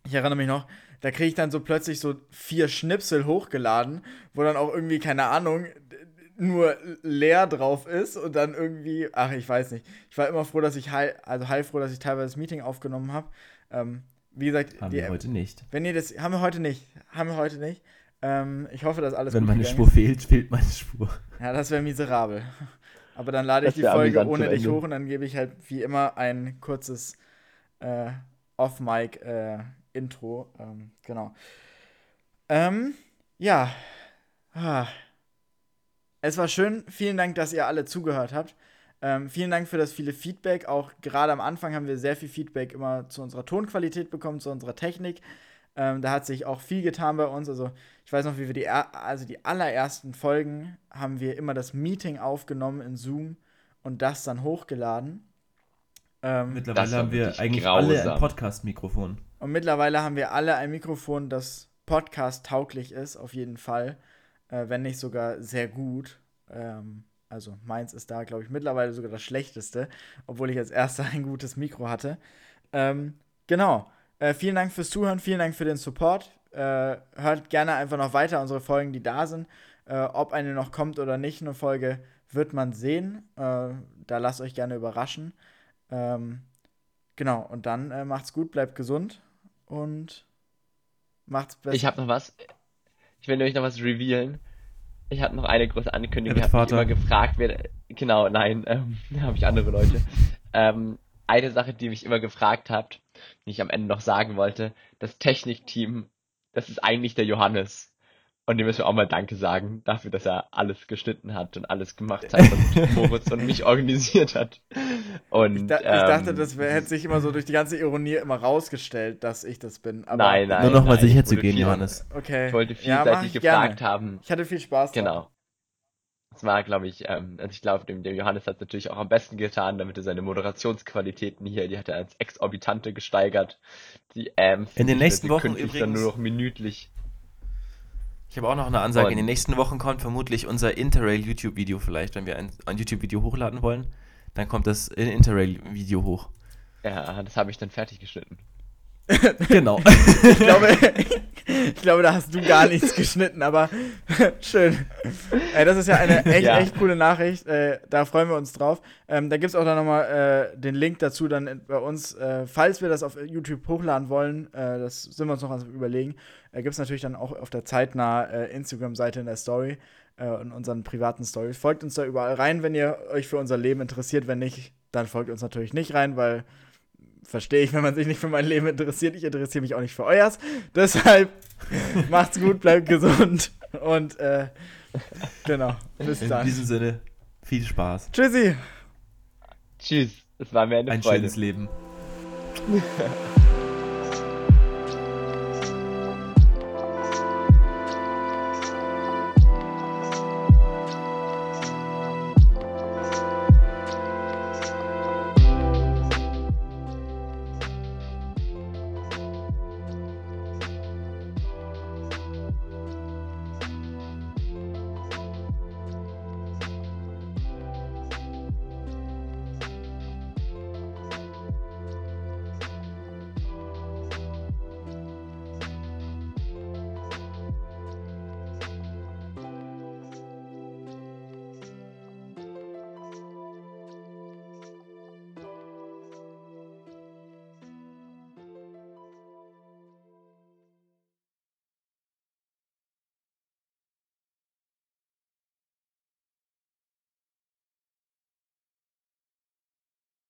ich erinnere mich noch, da kriege ich dann so plötzlich so vier Schnipsel hochgeladen, wo dann auch irgendwie, keine Ahnung, nur leer drauf ist und dann irgendwie, ach, ich weiß nicht. Ich war immer froh, dass ich heil, also heilfroh, dass ich teilweise das Meeting aufgenommen habe. Ähm, wie gesagt, Haben die, wir heute nicht. wenn ihr das, haben wir heute nicht, haben wir heute nicht. Ähm, ich hoffe, dass alles Wenn gut meine Spur fehlt, fehlt meine Spur. ja, das wäre miserabel. Aber dann lade ich Das die Folge ohne dich hoch und dann gebe ich halt wie immer ein kurzes äh, Off-Mic-Intro. ähm, genau. Ähm, ja. Ah. Es war schön. Vielen Dank, dass ihr alle zugehört habt. Ähm, vielen Dank für das viele Feedback. Auch gerade am Anfang haben wir sehr viel Feedback immer zu unserer Tonqualität bekommen, zu unserer Technik. Ähm, da hat sich auch viel getan bei uns. Also ich weiß noch, wie wir die, er- also die allerersten Folgen haben wir immer das Meeting aufgenommen in Zoom und das dann hochgeladen. Ähm, Mittlerweile haben wir eigentlich alle grausam. ein Podcast-Mikrofon. Und mittlerweile haben wir alle ein Mikrofon, das podcast-tauglich ist, auf jeden Fall. Äh, wenn nicht sogar sehr gut. Ähm, also meins ist da, glaube ich, mittlerweile sogar das schlechteste, obwohl ich als erster ein gutes Mikro hatte. Ähm, genau. Äh, vielen Dank fürs Zuhören, vielen Dank für den Support. Äh, hört gerne einfach noch weiter unsere Folgen, die da sind. Äh, ob eine noch kommt oder nicht, eine Folge wird man sehen. Äh, da lasst euch gerne überraschen. Ähm, genau, und dann äh, macht's gut, bleibt gesund und macht's besser. Ich habe noch was. Ich will nämlich noch was revealen. ich hatte noch eine große Ankündigung. Ich habe mich immer gefragt, wer, genau, nein, ähm, da habe ich andere Leute. Ähm, eine Sache, die mich immer gefragt habt, die ich am Ende noch sagen wollte, das Technikteam, das ist eigentlich der Johannes. Und dem müssen wir auch mal Danke sagen, dafür, dass er alles geschnitten hat und alles gemacht hat und Moritz und mich organisiert hat. Und, Ich, da, ich dachte, ähm, das wär, hätte sich immer so durch die ganze Ironie immer rausgestellt, dass ich das bin. Aber Nein, nein. Nur noch mal nein, sicher ich zu gehen, viel- Johannes. Okay. Ich wollte Ja, vielseitig ich gefragt gerne. haben. Ich hatte viel Spaß. dran. Genau. Es war, glaube ich, ähm, also ich glaube, dem, dem Johannes hat es natürlich auch am besten getan, damit er seine Moderationsqualitäten hier, die hat er als exorbitante gesteigert. Die, ähm, In den nächsten Wochen übrigens- dann nur noch minütlich. Ich habe auch noch eine Ansage. Und- In den nächsten Wochen kommt vermutlich unser Interrail YouTube-Video vielleicht, wenn wir ein, ein YouTube-Video hochladen wollen. Dann kommt das Interrail-Video hoch. Ja, das habe ich dann fertig geschnitten. Genau. Ich glaube, ich glaube, da hast du gar nichts geschnitten, aber schön. Äh, das ist ja eine echt, Ja. echt coole Nachricht. Äh, da freuen wir uns drauf. Ähm, da gibt es auch dann nochmal äh, den Link dazu dann bei uns, äh, falls wir das auf YouTube hochladen wollen. Äh, das sind wir uns noch am überlegen. Äh, gibt es natürlich dann auch auf der zeitnah äh, Instagram-Seite in der Story in unseren privaten Stories. Folgt uns da überall rein, wenn ihr euch für unser Leben interessiert. Wenn nicht, dann folgt uns natürlich nicht rein, weil verstehe ich, wenn man sich nicht für mein Leben interessiert. Ich interessiere mich auch nicht für euers. Deshalb macht's gut, bleibt gesund und äh, genau. Bis In dann. diesem Sinne, viel Spaß. Tschüssi. Tschüss, es war mir eine Ein Freude. schönes Leben.